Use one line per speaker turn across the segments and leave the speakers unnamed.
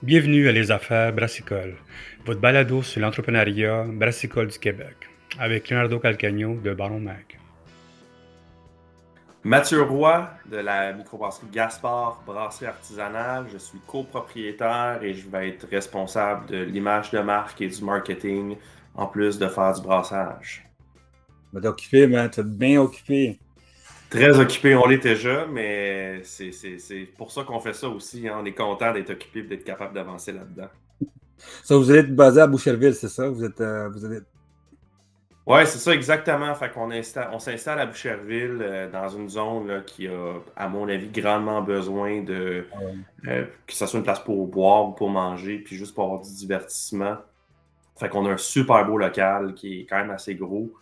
Bienvenue à Les Affaires Brassicole, votre balado sur l'entrepreneuriat brassicole du Québec, avec Leonardo Calcagno de Baron Mag.
Mathieu Roy de la microbrasserie Gaspard Brasserie Artisanale. Je suis copropriétaire et je vais être responsable de l'image de marque et du marketing, en plus de faire du brassage.
Tu t'es occupé, man. Tu bien occupé.
Très occupé, on l'est déjà, mais c'est pour ça qu'on fait ça aussi. Hein. On est content d'être occupé et d'être capable d'avancer là-dedans.
Ça, vous êtes basé à Boucherville, c'est ça? Vous êtes, euh, vous
Oui, c'est ça exactement. Fait qu'on on s'installe à Boucherville euh, dans une zone qui a, à mon avis, grandement besoin de euh, que ce soit une place pour boire ou pour manger, puis juste pour avoir du divertissement. Fait qu'on a un super beau local qui est quand même assez gros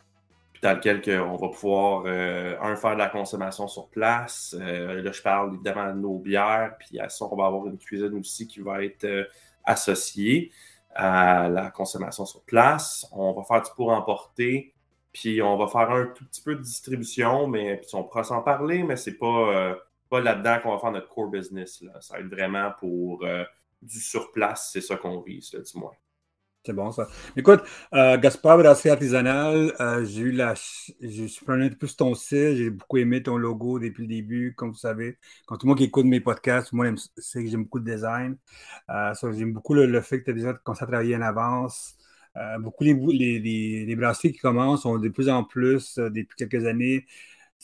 dans lequel on va pouvoir, euh, un, faire de la consommation sur place. Euh, là, je parle évidemment de nos bières, puis à ça, on va avoir une cuisine aussi qui va être euh, associée à la consommation sur place. On va faire du pour emporter, puis on va faire un tout petit peu de distribution, mais puis on pourra s'en parler, mais c'est pas, pas là-dedans qu'on va faire notre core business. Là. Ça va être vraiment pour du surplace, c'est ça qu'on vise, là, du moins.
C'est bon, ça. Écoute, euh, Gaspard Brasserie Artisanale, euh, j'ai eu la. Je suis un peu sur ton site, j'ai beaucoup aimé ton logo depuis le début, comme vous savez. Quand tout le monde qui écoute mes podcasts, moi, c'est que j'aime beaucoup le design. Euh, j'aime beaucoup le, fait que tu as déjà commencé à travailler en avance. beaucoup les, brasseries qui commencent ont de plus en plus, depuis quelques années,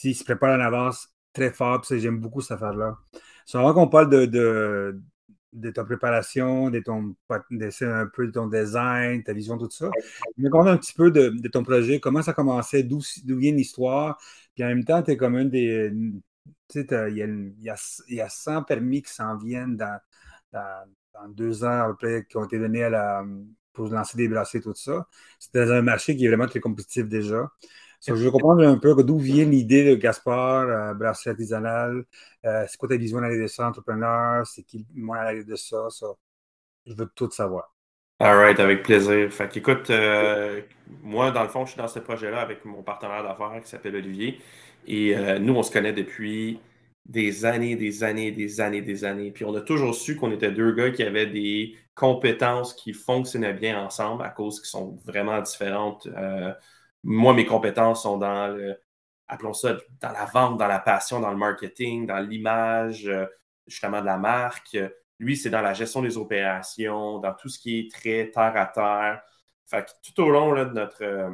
ils se préparent en avance très fort. J'aime beaucoup cette affaire-là. Vraiment qu'on parle de ta préparation, de ton un peu de ton design, ta vision, tout ça. Mais quand un petit peu de, ton projet, comment ça commençait, d'où vient l'histoire, puis en même temps, tu es comme un des. Tu sais, il y, a, 100 permis qui s'en viennent dans, dans, deux ans à peu près, qui ont été donnés à la, pour lancer des bracelets, tout ça. C'est dans un marché qui est vraiment très compétitif déjà je veux comprendre un peu d'où vient l'idée de Gaspard, euh, brasserie artisanale. Euh, c'est quoi ta vision de ça, entrepreneur? C'est qui monde à de ça, ça? Je veux tout savoir.
All right, avec plaisir. Fait qu'écoute, euh, moi, dans le fond, je suis dans ce projet-là avec mon partenaire d'affaires qui s'appelle Olivier. Et euh, nous, on se connaît depuis des années, des années, des années, des années. Puis on a toujours su qu'on était deux gars qui avaient des compétences qui fonctionnaient bien ensemble à cause qu'ils sont vraiment différentes moi, mes compétences sont dans le, appelons ça, dans la vente, dans la passion, dans le marketing, dans l'image, euh, justement, de la marque. Lui, c'est dans la gestion des opérations, dans tout ce qui est très terre à terre. Fait tout au long de notre, euh,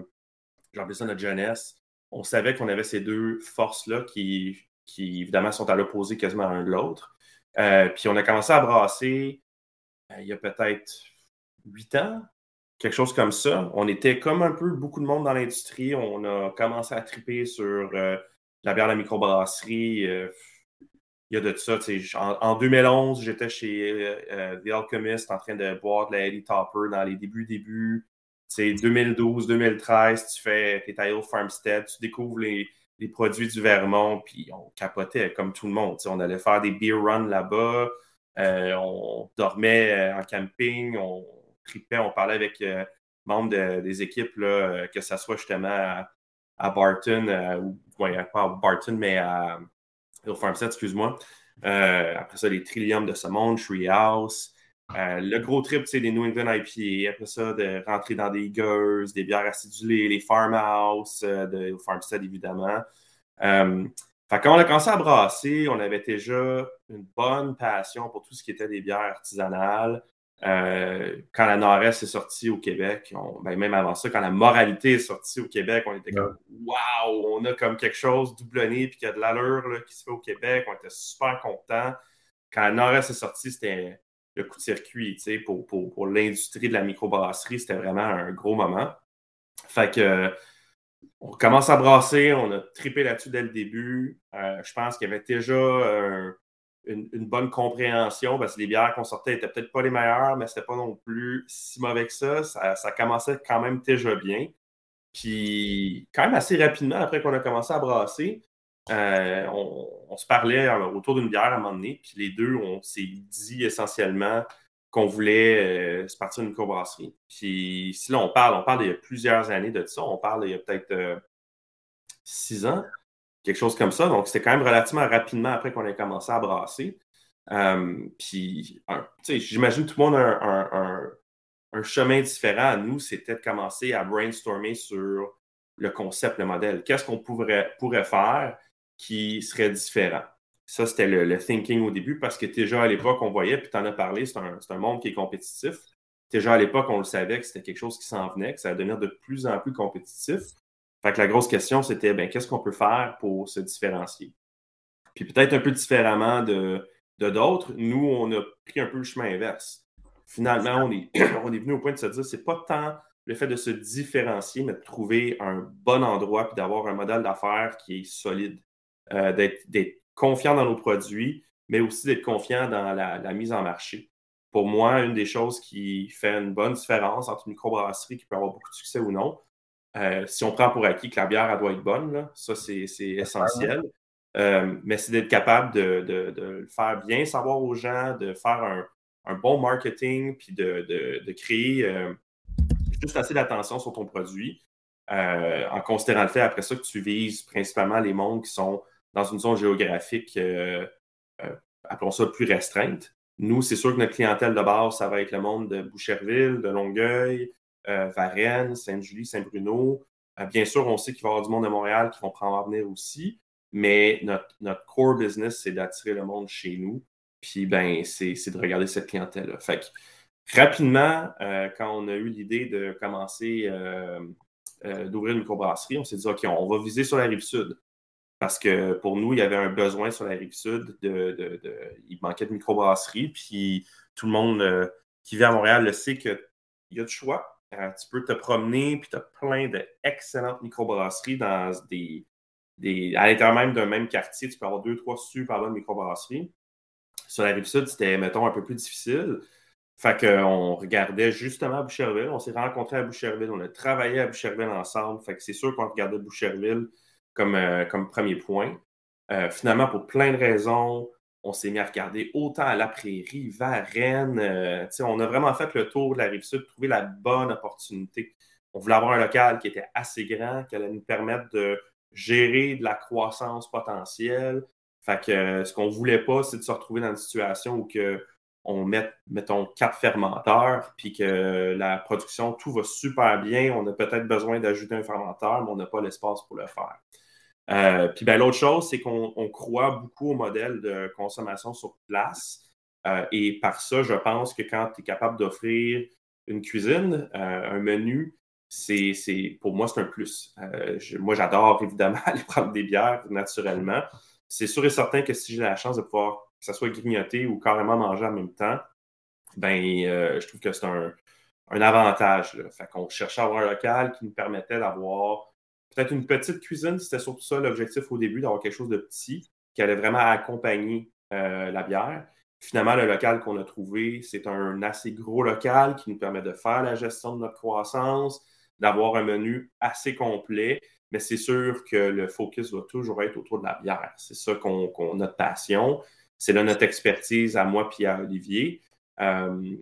ça notre jeunesse, on savait qu'on avait ces deux forces-là qui, qui, évidemment, sont à l'opposé quasiment l'un de l'autre. Euh, puis on a commencé à brasser il y a peut-être huit ans, quelque chose comme ça. On était comme un peu beaucoup de monde dans l'industrie. On a commencé à triper sur euh, la bière de la microbrasserie. Euh, il y a de ça. En, en 2011, j'étais chez euh, The Alchemist en train de boire de la Eddie Topper dans les débuts, débuts. 2012, 2013, tu fais tes tailles Farmstead, tu découvres les, produits du Vermont, puis on capotait comme tout le monde. on allait faire des beer runs là-bas, on dormait en camping, on parlait avec euh, membres des équipes, là, euh, que ce soit justement à, Barton, euh, ou pas à Barton, mais à Hill Farmstead, excuse-moi. après ça, les Trillium de ce monde, Treehouse. le gros trip, c'est des New England IPA. Après ça, de rentrer dans des Gers, des bières acidulées, les Farmhouse de Farmstead, évidemment. Quand on a commencé à brasser, on avait déjà une bonne passion pour tout ce qui était des bières artisanales. Euh, quand la Nord-Est est sortie au Québec, ben, même avant ça, quand la moralité est sortie au Québec, on était comme Waouh, on a comme quelque chose doublonné puis qu'il y a de l'allure qui se fait au Québec. On était super contents. Quand la Nord-Est est sortie, c'était le coup de circuit. Pour, pour, pour l'industrie de la microbrasserie, c'était vraiment un gros moment. Fait que on commence à brasser, on a tripé là-dessus dès le début. Euh, je pense qu'il y avait déjà un une, bonne compréhension parce que les bières qu'on sortait n'étaient peut-être pas les meilleures, mais c'était pas non plus si mauvais que ça. ça. commençait quand même déjà bien. Puis, quand même assez rapidement, après qu'on a commencé à brasser, euh, on, se parlait euh, autour d'une bière à un moment donné. Puis, les deux, on s'est dit essentiellement qu'on voulait euh, se partir d'une microbrasserie. Puis, si là, on parle, on parle d'il y a plusieurs années de ça. On parle d'il y a peut-être six ans quelque chose comme ça. Donc, c'était quand même relativement rapidement après qu'on ait commencé à brasser. puis, j'imagine tout le monde a un, chemin différent. Nous, c'était de commencer à brainstormer sur le concept, le modèle. Qu'est-ce qu'on pourrait, pourrait faire qui serait différent? Ça, c'était le, thinking au début parce que déjà à l'époque, on voyait, puis tu en as parlé, c'est un, un, monde qui est compétitif. Déjà à l'époque, on le savait que c'était quelque chose qui s'en venait, que ça allait devenir de plus en plus compétitif. Fait que la grosse question, c'était ben, qu'est-ce qu'on peut faire pour se différencier? Puis peut-être un peu différemment de d'autres, nous, on a pris un peu le chemin inverse. Finalement, on est, on est venu au point de se dire c'est pas tant le fait de se différencier, mais de trouver un bon endroit puis d'avoir un modèle d'affaires qui est solide, euh, d'être confiant dans nos produits, mais aussi d'être confiant dans la, mise en marché. Pour moi, une des choses qui fait une bonne différence entre une microbrasserie qui peut avoir beaucoup de succès ou non, euh, si on prend pour acquis que la bière elle doit être bonne, ça c'est essentiel. Euh, mais c'est d'être capable de, le faire bien savoir aux gens, de faire un, bon marketing, puis de, créer euh, juste assez d'attention sur ton produit, en considérant le fait après ça que tu vises principalement les mondes qui sont dans une zone géographique, appelons ça plus restreinte. Nous, c'est sûr que notre clientèle de base, ça va être le monde de Boucherville, de Longueuil, Varennes, Sainte-Julie, Saint-Bruno. Euh, bien sûr, on sait qu'il va y avoir du monde de Montréal qui vont prendre à venir aussi, mais notre, core business, c'est d'attirer le monde chez nous. Puis, ben, c'est de regarder cette clientèle-là. Rapidement, euh, quand on a eu l'idée de commencer d'ouvrir une microbrasserie, on s'est dit, OK, on va viser sur la rive sud. Parce que pour nous, il y avait un besoin sur la rive sud. De, il manquait de microbrasserie. Puis tout le monde qui vit à Montréal le sait qu'il y a du choix. Euh, tu peux te promener, puis tu as plein d'excellentes microbrasseries dans des, des, à l'intérieur même d'un même quartier. Tu peux avoir deux, trois super bonnes microbrasseries. Sur la rive sud, c'était, mettons, un peu plus difficile. Fait qu'on regardait justement à Boucherville. On s'est rencontrés à Boucherville. On a travaillé à Boucherville ensemble. Fait que c'est sûr qu'on regardait Boucherville comme, euh, comme premier point. Euh, finalement, pour plein de raisons, on s'est mis à regarder autant à la prairie, Varennes. Euh, on a vraiment fait le tour de la rive sud, trouver la bonne opportunité. On voulait avoir un local qui était assez grand, qui allait nous permettre de gérer de la croissance potentielle. Fait que euh, ce qu'on voulait pas, c'est de se retrouver dans une situation où on met, mettons, quatre fermenteurs, puis que la production, tout va super bien. On a peut-être besoin d'ajouter un fermenteur, mais on n'a pas l'espace pour le faire. Euh, puis ben, l'autre chose, c'est qu'on croit beaucoup au modèle de consommation sur place. Euh, et par ça, je pense que quand tu es capable d'offrir une cuisine, euh, un menu, c'est, pour moi, c'est un plus. moi, j'adore évidemment aller prendre des bières naturellement. C'est sûr et certain que si j'ai la chance de pouvoir, que ça soit grignoter ou carrément manger en même temps, ben, je trouve que c'est un, un avantage. Là. Fait qu'on cherchait à avoir un local qui nous permettait d'avoir peut-être une petite cuisine, c'était surtout ça l'objectif au début, d'avoir quelque chose de petit qui allait vraiment accompagner euh, la bière. Finalement, le local qu'on a trouvé, c'est un assez gros local qui nous permet de faire la gestion de notre croissance, d'avoir un menu assez complet, mais c'est sûr que le focus va toujours être autour de la bière. C'est ça qu'on, notre passion. C'est là notre expertise à moi et à Olivier. Euh,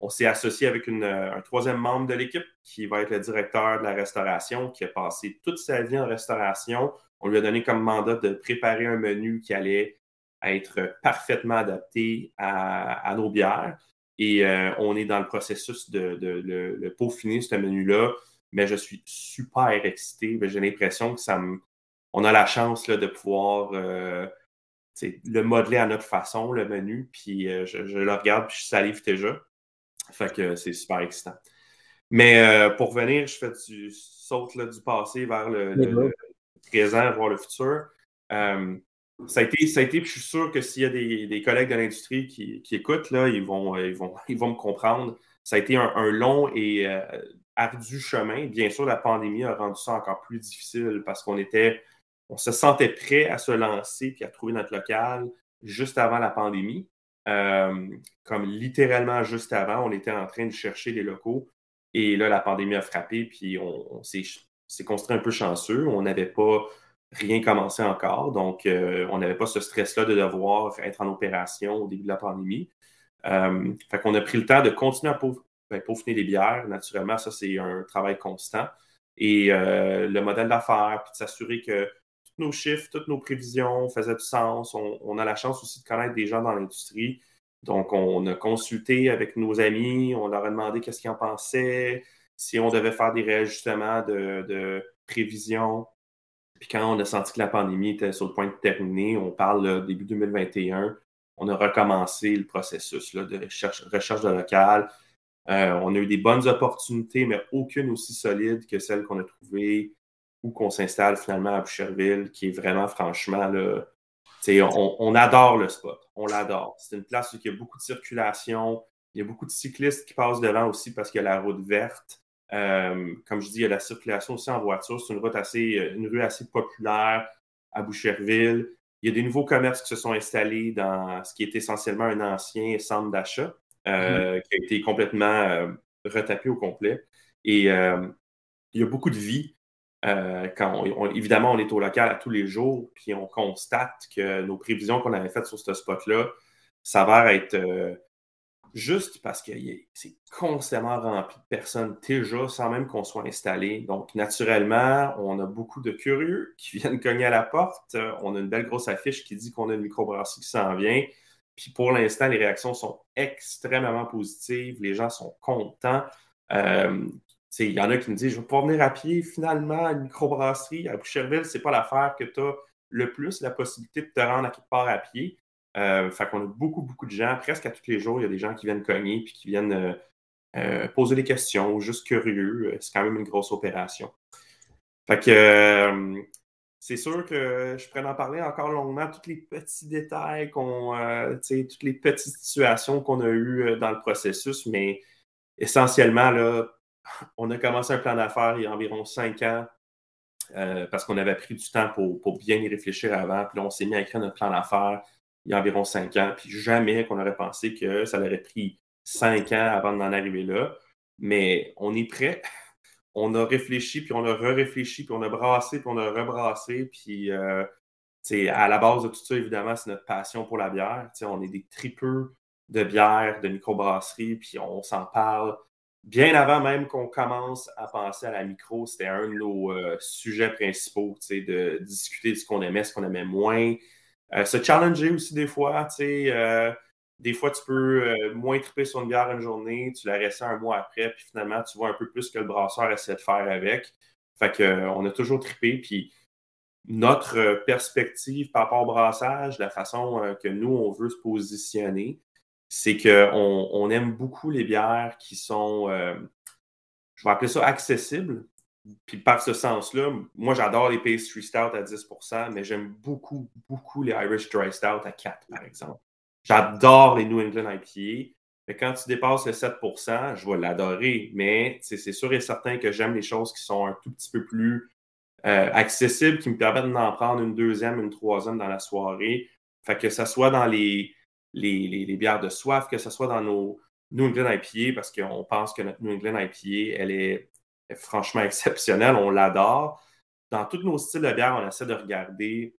on s'est associé avec euh, un troisième membre de l'équipe qui va être le directeur de la restauration, qui a passé toute sa vie en restauration. On lui a donné comme mandat de préparer un menu qui allait être parfaitement adapté à, nos bières. Et euh, on est dans le processus de, le, peaufiner, ce menu-là. Mais je suis super excité. J'ai l'impression que ça me. On a la chance de pouvoir euh, le modeler à notre façon, le menu. Puis je, je, le regarde, puis je salive déjà. Fait que c'est super excitant. Mais euh, pour venir, je fais du saute du passé vers le, présent, voir le futur. Euh, ça, a été, ça a été, puis je suis sûr que s'il y a des, collègues de l'industrie qui, écoutent, là, ils, vont, ils, vont, ils vont me comprendre. Ça a été un, long et euh, ardu chemin. Bien sûr, la pandémie a rendu ça encore plus difficile parce qu'on était, on se sentait prêt à se lancer puis à trouver notre local juste avant la pandémie. Euh, comme littéralement juste avant, on était en train de chercher des locaux. Et là, la pandémie a frappé, puis on, s'est construit un peu chanceux. On n'avait pas rien commencé encore. Donc, euh, on n'avait pas ce stress-là de devoir être en opération au début de la pandémie. Euh, fait qu'on a pris le temps de continuer à ben, peaufiner les bières. Naturellement, ça, c'est un travail constant. Et le modèle d'affaires, puis de s'assurer que nos chiffres, toutes nos prévisions faisaient du sens. On, a la chance aussi de connaître des gens dans l'industrie. Donc, on a consulté avec nos amis, on leur a demandé qu'est-ce qu'ils en pensaient, si on devait faire des réajustements de, prévisions. Puis quand on a senti que la pandémie était sur le point de terminer, on parle début 2021, on a recommencé le processus de recherche, recherche de local. Euh, on a eu des bonnes opportunités, mais aucune aussi solide que celle qu'on a trouvée ou qu'on s'installe finalement à Boucherville, qui est vraiment franchement là, on, on, adore le spot. On l'adore. C'est une place où il y a beaucoup de circulation. Il y a beaucoup de cyclistes qui passent devant aussi parce qu'il y a la route verte. Euh, comme je dis, il y a la circulation aussi en voiture. C'est une route assez, une rue assez populaire à Boucherville. Il y a des nouveaux commerces qui se sont installés dans ce qui est essentiellement un ancien centre d'achat, euh, mm-hmm. qui a été complètement euh, retapé au complet. Et il y a beaucoup de vie. Quand évidemment, on est au local à tous les jours, puis on constate que nos prévisions qu'on avait faites sur ce spot-là s'avèrent être juste parce que c'est constamment rempli de personnes déjà sans même qu'on soit installé. Donc, naturellement, on a beaucoup de curieux qui viennent cogner à la porte. On a une belle grosse affiche qui dit qu'on a une microbrasserie qui s'en vient. Puis pour l'instant, les réactions sont extrêmement positives. Les gens sont contents. Euh, il y en a qui me disent Je vais pas venir à pied finalement à une microbrasserie. À Boucherville, ce n'est pas l'affaire que tu as le plus la possibilité de te rendre à quelque part à pied. Euh, fait qu'on a beaucoup, beaucoup de gens, presque à tous les jours, il y a des gens qui viennent cogner puis qui viennent euh, euh, poser des questions, juste curieux. C'est quand même une grosse opération. Fait que c'est sûr que je pourrais en parler encore longuement, tous les petits détails qu'on, toutes les petites situations qu'on a eues dans le processus, mais essentiellement, là, on a commencé un plan d'affaires il y a environ cinq ans parce qu'on avait pris du temps pour, pour, bien y réfléchir avant. Puis là, on s'est mis à écrire notre plan d'affaires il y a environ cinq ans. Puis jamais qu'on aurait pensé que ça aurait pris cinq ans avant d'en arriver là. Mais on est prêt. On a réfléchi, puis on a re-réfléchi, puis on a brassé, puis on a rebrassé. Puis euh, à la base de tout ça, évidemment, c'est notre passion pour la bière. on est des tripeux de bière, de microbrasserie, puis on s'en parle. Bien avant même qu'on commence à penser à la micro, c'était un de nos euh, sujets principaux, de discuter de ce qu'on aimait, ce qu'on aimait moins, euh, se challenger aussi des fois. Euh, des fois, tu peux euh, moins triper sur une bière une journée, tu la restes un mois après, puis finalement, tu vois un peu plus que le brasseur essaie de faire avec. Fait qu'on a toujours trippé, puis notre perspective par rapport au brassage, la façon que nous, on veut se positionner, c'est qu'on on aime beaucoup les bières qui sont, je vais appeler ça accessibles, puis par ce sens-là, moi j'adore les pastry stout à 10% mais j'aime beaucoup, beaucoup les Irish dry stout à 4 par exemple. J'adore les New England IPA. Mais quand tu dépasses le 7% je vais l'adorer. Mais c'est sûr et certain que j'aime les choses qui sont un tout petit peu plus euh, accessibles, qui me permettent d'en prendre une deuxième, une troisième dans la soirée. Fait que ce soit dans les, les, bières de soif, que ce soit dans nos New England IPA, parce qu'on pense que notre New England IPA, elle est franchement exceptionnel, on l'adore. Dans tous nos styles de bière, on essaie de regarder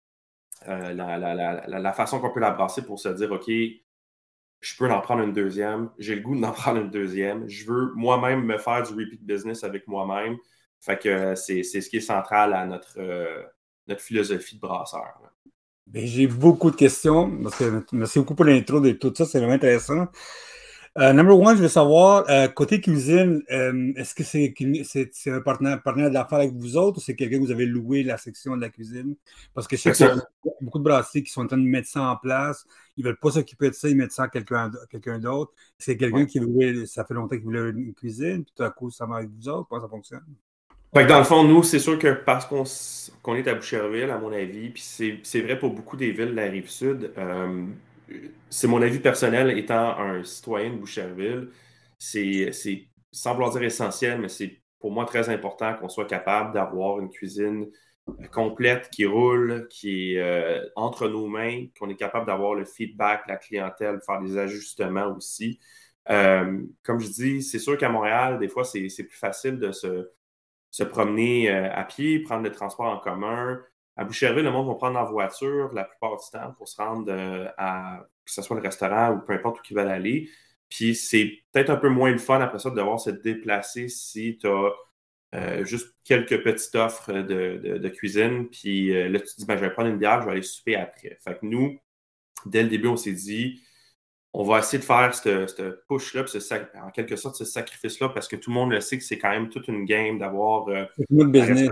euh, la, façon qu'on peut la brasser pour se dire, OK, je peux en prendre une deuxième, j'ai le goût d'en prendre une deuxième, je veux moi-même me faire du repeat business avec moi-même. Fait que c'est ce qui est central à notre, euh, notre philosophie de brasseur.
J'ai beaucoup de questions. merci beaucoup pour l'intro de tout ça, c'est vraiment intéressant. Euh, number one, je veux savoir, euh, côté cuisine, euh, est-ce que c'est un partenaire, partenaire d'affaires avec vous autres ou c'est quelqu'un que vous avez loué la section de la cuisine? Parce que je sais qu'il y a beaucoup de brasseries qui sont en train de mettre ça en place. Ils ne veulent pas s'occuper de ça, ils mettent ça à quelqu'un d'autre. C'est quelqu'un qui voulait, ça fait longtemps qu'il voulait une cuisine, puis tout à coup, ça marche avec vous autres. Comment ça fonctionne?
Dans le fond, nous, c'est sûr que parce qu'on est à Boucherville, à mon avis, puis c'est vrai pour beaucoup des villes de la rive sud, c'est mon avis personnel, étant un citoyen de Boucherville, c'est, sans vouloir dire essentiel, mais c'est pour moi très important qu'on soit capable d'avoir une cuisine euh, complète qui roule, qui est euh, entre nos mains, qu'on est capable d'avoir le feedback, la clientèle, faire des ajustements aussi. Euh, comme je dis, c'est sûr qu'à Montréal, des fois, c'est, plus facile de se, se promener à pied, prendre le transport en commun, à Boucherville, le monde va prendre la voiture la plupart du temps pour se rendre euh, à que ce soit le restaurant ou peu importe où ils veulent aller. Puis c'est peut-être un peu moins le fun après ça de devoir se déplacer si tu as euh, juste quelques petites offres de, cuisine. Puis là, tu te dis, ben, je vais prendre une bière, je vais aller souper après. Fait que nous, dès le début, on s'est dit, on va essayer de faire ce push-là, en quelque sorte, ce sacrifice-là, parce que tout le monde le sait que c'est quand même toute une game d'avoir. Euh,
notre business.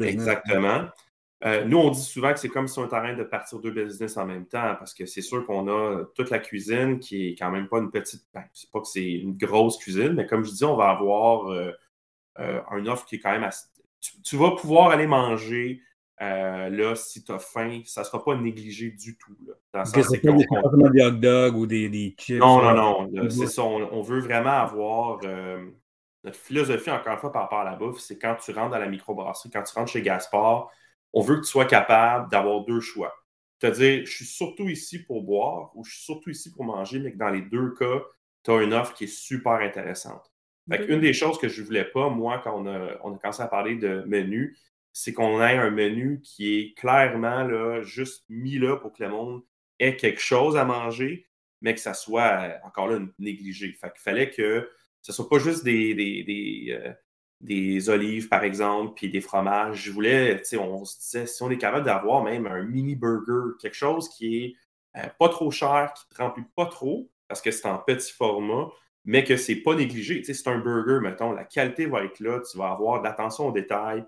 Exactement. Euh, nous, on dit souvent que c'est comme si on était en train de partir deux business en même temps, parce que c'est sûr qu'on a toute la cuisine qui est quand même pas une petite. Ben, c'est pas que c'est une grosse cuisine, mais comme je dis, on va avoir euh, un offre qui est quand même assez. tu vas pouvoir aller manger euh, là, si tu as faim, ça ne sera pas négligé du tout. Là,
dans sens pas des hot dogs ou des, chips.
Non, non, non. C'est ça. On, veut vraiment avoir. Euh, notre philosophie, encore une fois, par rapport à la bouffe, c'est quand tu rentres dans la microbrasserie, quand tu rentres chez Gaspard, on veut que tu sois capable d'avoir deux choix. C'est-à-dire, je suis surtout ici pour boire ou je suis surtout ici pour manger, mais que dans les deux cas, tu as une offre qui est super intéressante. une des choses que je ne voulais pas, moi, quand on a, on a commencé à parler de menu, c'est qu'on ait un menu qui est clairement là, juste mis là pour que le monde ait quelque chose à manger, mais que ça soit euh, encore là négligé. Fait qu'il fallait que ce ne soit pas juste des, des, euh, olives, par exemple, puis des fromages. Je voulais, on se disait, si on est capable d'avoir même un mini burger, quelque chose qui est euh, pas trop cher, qui ne remplit pas trop, parce que c'est en petit format, mais que c'est pas négligé. c'est un burger, mettons, la qualité va être là, tu vas avoir de l'attention aux détails,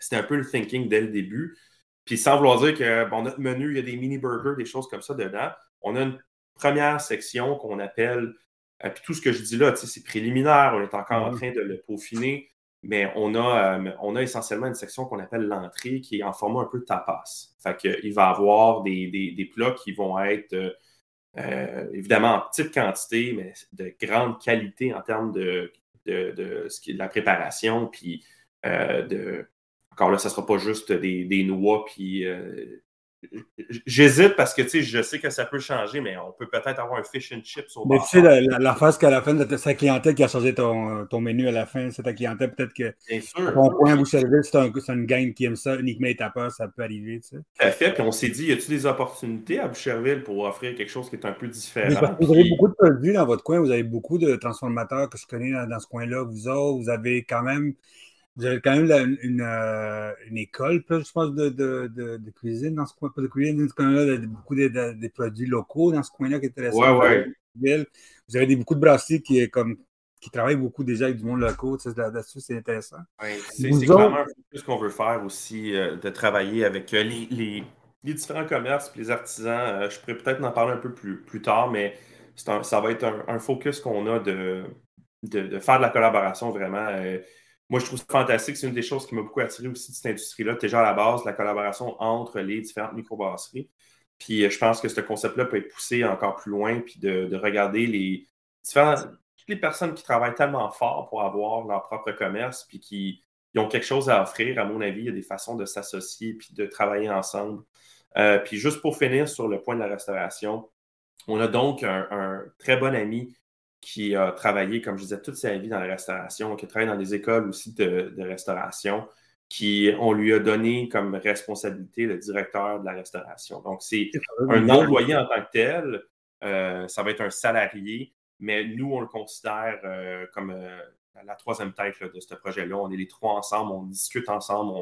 c'était un peu le thinking dès le début. Puis sans vouloir dire que bon, notre menu, il y a des mini burgers, des choses comme ça dedans. On a une première section qu'on appelle, euh, puis tout ce que je dis là, c'est préliminaire, on est encore en train de le peaufiner, mais on a, euh, on a essentiellement une section qu'on appelle l'entrée qui est en format un peu tapas. Fait qu'il va y avoir des, des, plats qui vont être euh, évidemment en petite quantité, mais de grande qualité en termes de, de, de, ce qui est de la préparation, puis de, encore là, ça ne sera pas juste des, noix. Puis euh, j'hésite parce que je sais que ça peut changer, mais on peut peut-être avoir un fish and chips au
Mais tu sais, la, la, phase qu'à la fin, c'est sa clientèle qui a changé ton, ton, menu à la fin. C'est ta clientèle, peut-être que
sûr.
ton point à vous servir, c'est un, une gang qui aime ça, uniquement et tapas, ça peut arriver.
Tout à fait. Puis on s'est dit, y a-t-il des opportunités à Boucherville pour offrir quelque chose qui est un peu différent?
vous avez beaucoup de produits dans votre coin, vous avez beaucoup de transformateurs que je connais dans, dans ce coin-là. Vous autres, vous avez quand même vous avez quand même une, euh, une, école, je pense, de, de, de, cuisine dans ce coin. Pas de cuisine, dans là beaucoup de, produits locaux dans ce coin-là qui est intéressant.
Ouais, ouais.
Vous avez des, beaucoup de brasseries qui, comme, qui travaillent beaucoup déjà avec du monde local. Là-dessus, c'est intéressant.
Ouais, c'est clairement un peu ce qu'on veut faire aussi, euh, de travailler avec euh, les, les, les, différents commerces les artisans. je pourrais peut-être en parler un peu plus, plus tard, mais un, ça va être un, un focus qu'on a de, de, faire de la collaboration vraiment moi, je trouve ça fantastique. C'est une des choses qui m'a beaucoup attiré aussi de cette industrie-là. Déjà à la base, la collaboration entre les différentes microbrasseries. Puis euh, je pense que ce concept-là peut être poussé encore plus loin, puis de, regarder les différentes, toutes les personnes qui travaillent tellement fort pour avoir leur propre commerce, puis qui ont quelque chose à offrir. À mon avis, il y a des façons de s'associer puis de travailler ensemble. Euh, puis juste pour finir sur le point de la restauration, on a donc un très bon ami qui a travaillé, comme je disais, toute sa vie dans la restauration, qui a travaillé dans des écoles aussi de, restauration, qui on lui a donné comme responsabilité le directeur de la restauration. Donc, c'est un employé en tant que tel, euh, ça va être un salarié, mais nous, on le considère euh, comme euh, la troisième tête de ce projet-là. On est les trois ensemble, on discute ensemble,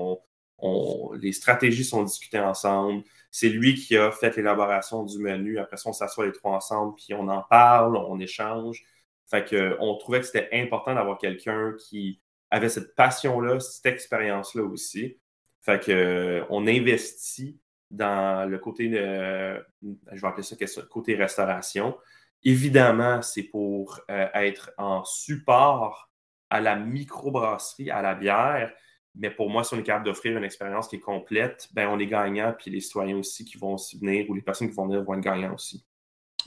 on, les stratégies sont discutées ensemble. C'est lui qui a fait l'élaboration du menu. Après ça, on s'assoit les trois ensemble, puis on en parle, on échange. Fait que, on trouvait que c'était important d'avoir quelqu'un qui avait cette passion-là, cette expérience-là aussi. Fait que, on investit dans le côté, de, je vais appeler ça côté restauration. Évidemment, c'est pour euh, être en support à la microbrasserie, à la bière, mais pour moi, si on est capable d'offrir une expérience qui est complète, ben on est gagnant, puis les citoyens aussi qui vont venir ou les personnes qui vont venir vont être gagnants aussi.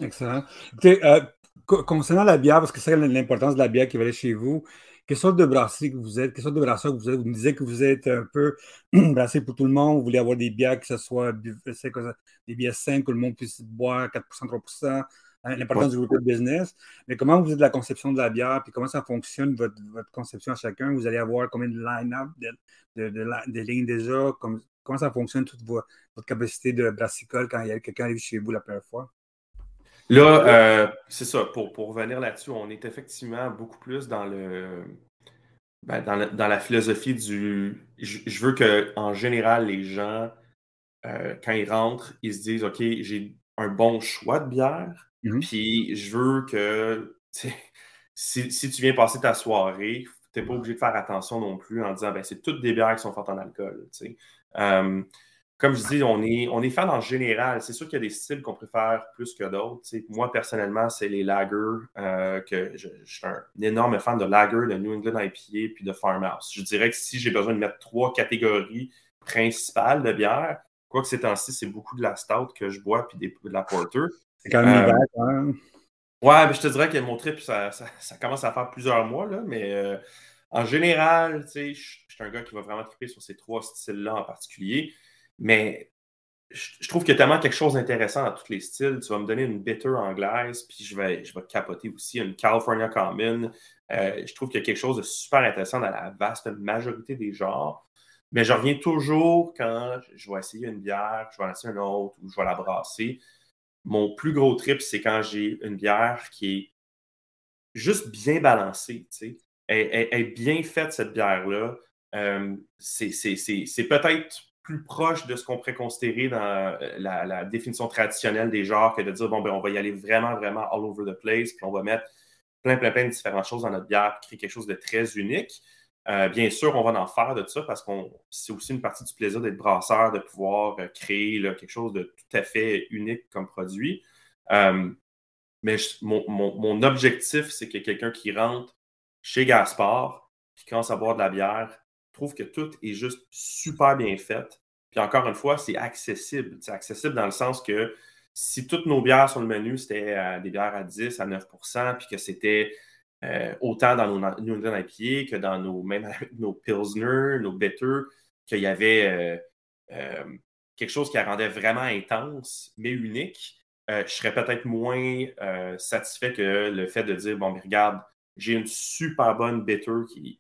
Excellent. Euh, concernant la bière, parce que c'est l'importance de la bière qui va aller chez vous, quelle sorte de brasserie que vous êtes? Quelle sorte de brasseur que vous êtes? Vous me disiez que vous êtes un peu brassé pour tout le monde. Vous voulez avoir des bières que ce soit des bières simples, que le monde puisse boire 4% 3 Hein, l'importance du groupe de business. Mais comment vous êtes la conception de la bière, puis comment ça fonctionne, votre, conception à chacun? Vous allez avoir combien de line-up, de, lignes déjà? comment ça fonctionne, toute votre capacité de brassicole quand il y a quelqu'un arrive chez vous la première fois?
Là, euh, c'est ça. Pour, pour revenir là-dessus, on est effectivement beaucoup plus dans le Ben, dans, la, dans, la, philosophie du. Je, je veux que, en général, les gens, euh, quand ils rentrent, ils se disent OK, j'ai un bon choix de bière, mmh puis je veux que. Si, si, tu viens passer ta soirée, tu n'es pas obligé de faire attention non plus en disant ben, c'est toutes des bières qui sont fortes en alcool. Comme je dis, on est, on est fan en général. C'est sûr qu'il y a des styles qu'on préfère plus que d'autres. Moi, personnellement, c'est les lagers, euh, que je, suis un, énorme fan de lager, de New England IPA puis de Farmhouse. Je dirais que si j'ai besoin de mettre trois catégories principales de bière, quoi que ces temps-ci, c'est beaucoup de la stout que je bois puis de la porter.
C'est quand même euh, quand même.
Ouais, mais je te dirais que mon trip, ça, ça, commence à faire plusieurs mois, là, mais euh, en général, je suis un gars qui va vraiment triper sur ces trois styles-là en particulier. Mais je, trouve qu'il y a tellement quelque chose d'intéressant dans tous les styles. Tu vas me donner une bitter anglaise, puis je vais, je vais capoter aussi une California Common. Euh, je trouve qu'il y a quelque chose de super intéressant dans la vaste majorité des genres. Mais je reviens toujours quand je vais essayer une bière, je vais en essayer une autre ou je vais la brasser mon plus gros trip, c'est quand j'ai une bière qui est juste bien balancée. Elle, est bien faite, cette bière-là. Euh, c'est peut-être plus proche de ce qu'on pourrait considérer dans euh, la, définition traditionnelle des genres que de dire bon, ben, on va y aller vraiment, vraiment all over the place, puis on va mettre plein, plein, plein de différentes choses dans notre bière, créer quelque chose de très unique. Euh, bien sûr, on va en faire de ça parce que c'est aussi une partie du plaisir d'être brasseur, de pouvoir euh, créer quelque chose de tout à fait unique comme produit. Euh, mais mon, objectif, c'est que quelqu'un qui rentre chez Gaspard, qui commence à boire de la bière, trouve que tout est juste super bien fait. Puis encore une fois, c'est accessible. C'est accessible dans le sens que si toutes nos bières sur le menu, c'était des bières à 10, à 9% puis que c'était euh, autant dans nos New England IPA que dans nos, même nos Pilsner, nos Bitter, qu'il y avait euh, euh, quelque chose qui la rendait vraiment intense, mais unique. je serais peut-être moins satisfait que le fait de dire bon, mais regarde, j'ai une super bonne Bitter qui est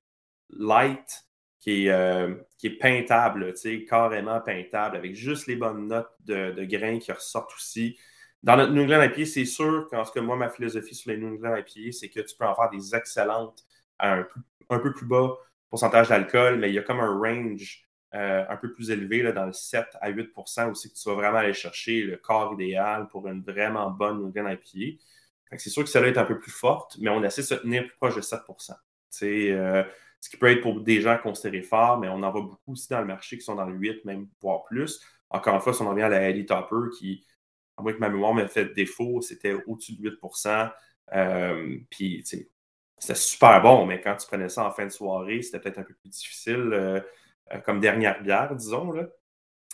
light, qui est, qui est peintable, carrément peintable, avec juste les bonnes notes de, de grains qui ressortent aussi. Dans notre New England IPA, c'est sûr qu'en tout cas, moi, ma philosophie sur les New England IPA, c'est que tu peux en faire des excellentes à un, peu plus bas pourcentage d'alcool, mais il y a comme un range euh, un peu plus élevé là, dans le 7 à 8% aussi que tu vas vraiment aller chercher le corps idéal pour une vraiment bonne New England IPA. C'est sûr que celle-là est un peu plus forte, mais on essaie de se tenir plus proche de 7% euh, Ce qui peut être pour des gens considérés forts, mais on en voit beaucoup aussi dans le marché qui sont dans le 8, même voire plus. Encore une fois, si on en vient à la Elite Topper qui à moins que ma mémoire m'ait fait défaut, c'était au-dessus de 8 euh, Puis, c'était super bon, mais quand tu prenais ça en fin de soirée, c'était peut-être un peu plus difficile euh, euh, comme dernière bière, disons. Là.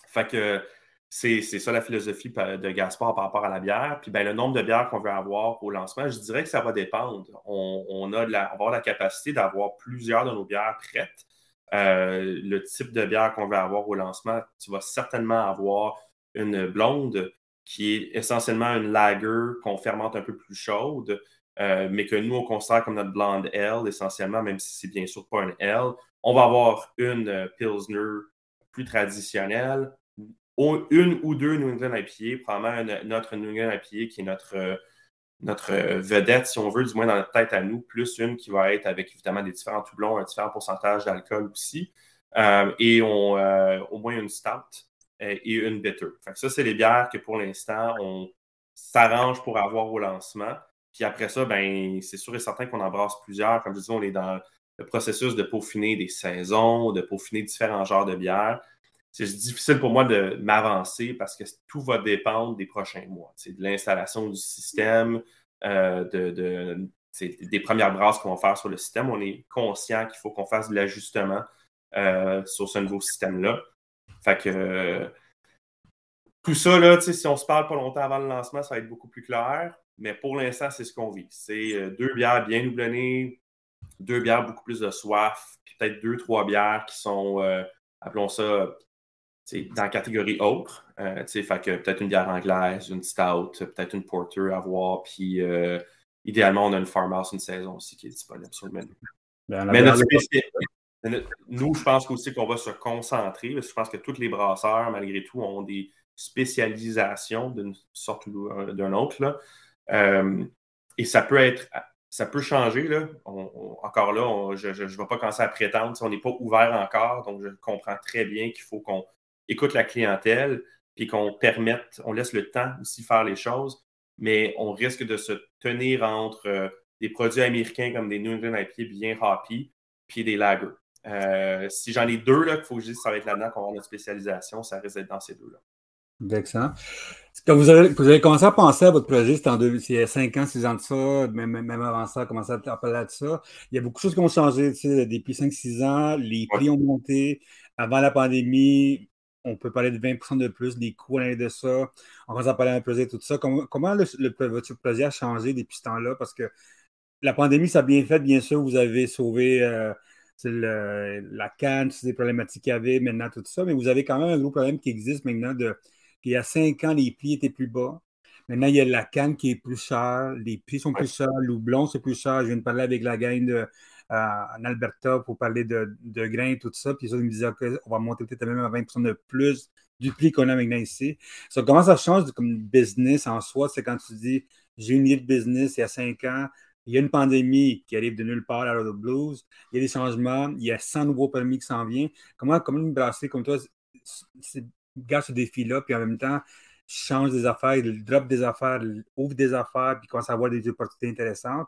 Fait que c'est ça la philosophie de Gaspard par rapport à la bière. Puis ben, le nombre de bières qu'on veut avoir au lancement, je dirais que ça va dépendre. On, a la, va avoir la capacité d'avoir plusieurs de nos bières prêtes. le type de bière qu'on veut avoir au lancement, tu vas certainement avoir une blonde, qui est essentiellement une lager qu'on fermente un peu plus chaude, euh, mais que nous, on considère comme notre blonde L, essentiellement, même si c'est bien sûr pas un L. On va avoir une euh, Pilsner plus traditionnelle, une ou deux New England IPA, probablement notre New England IPA qui est notre, euh, notre vedette, si on veut, du moins dans notre tête à nous, plus une qui va être avec évidemment des différents doublons, un différent pourcentage d'alcool aussi, et on, au moins une stout et une bitter. ça, c'est les bières que pour l'instant, on s'arrange pour avoir au lancement. Puis après ça, ben, c'est sûr et certain qu'on embrasse plusieurs. Comme je disais, on est dans le processus de peaufiner des saisons, de peaufiner différents genres de bières. C'est difficile pour moi de m'avancer parce que tout va dépendre des prochains mois. C'est de l'installation du système, euh, de, des premières brasses qu'on va faire sur le système. On est conscient qu'il faut qu'on fasse de l'ajustement euh, sur ce nouveau système-là. Fait que tout ça, là, si on se parle pas longtemps avant le lancement, ça va être beaucoup plus clair. Mais pour l'instant, c'est ce qu'on vit. C'est euh, deux bières bien doublonnées, deux bières beaucoup plus de soif, puis peut-être deux, trois bières qui sont, euh, appelons ça, dans la catégorie autre. Euh, fait que peut-être une bière anglaise, une stout, peut-être une porter à voir, puis idéalement, on a une farmhouse une saison aussi qui est disponible sur le menu. Ben, Mais notre, nous, je pense aussi qu'on va se concentrer, parce que je pense que tous les brasseurs, malgré tout, ont des spécialisations d'une sorte ou d'une autre. Euh, et ça peut être ça peut changer. Là. encore là, je ne vais pas commencer à prétendre. On n'est pas ouvert encore, donc je comprends très bien qu'il faut qu'on écoute la clientèle, puis qu'on permette, on laisse le temps aussi faire les choses, mais on risque de se tenir entre euh, des produits américains comme des New England IPA bien happy, puis des lagers. Euh, si j'en ai deux, il faut que je dise que ça va être là-dedans qu'on va avoir notre spécialisation, ça risque d'être dans ces deux-là.
Excellent. Quand vous avez, vous avez commencé à penser à votre projet, c'était en il y a 5 ans, 6 ans de ça, même, même avant ça, commencé à parler de ça. Il y a beaucoup de choses qui ont changé depuis 5-6 ans. Les prix ont monté. Avant la pandémie, on peut parler de 20% de plus, des coûts à de ça. On commence à parler d'un projet, tout ça. Comment, comment le, votre projet a changé depuis ce temps-là? Parce que la pandémie, ça a bien fait, bien sûr, vous avez sauvé euh, la canne, des problématiques qu'il y avait, maintenant tout ça, mais vous avez quand même un gros problème qui existe maintenant de il y a cinq ans, les prix étaient plus bas. Maintenant, il y a la canne qui est plus chère, les prix sont plus chers, le houblon, c'est plus cher. Je viens de parler avec la gang de, euh, en Alberta pour parler de, grains et tout ça. Puis ça, ils me disaient qu'on va monter peut-être même à 20 de plus du prix qu'on a maintenant ici. Ça, comment ça change comme business en soi? C'est quand tu dis j'ai une idée de business il y a cinq ans, il y a une pandémie qui arrive de nulle part à la Blues, il y a des changements, il y a 100 nouveaux permis qui s'en viennent. Comment, comment une brasserie comme toi, garde ce défi-là, puis en même temps, change des affaires, drop des affaires, ouvre des affaires, puis commence à avoir des opportunités intéressantes.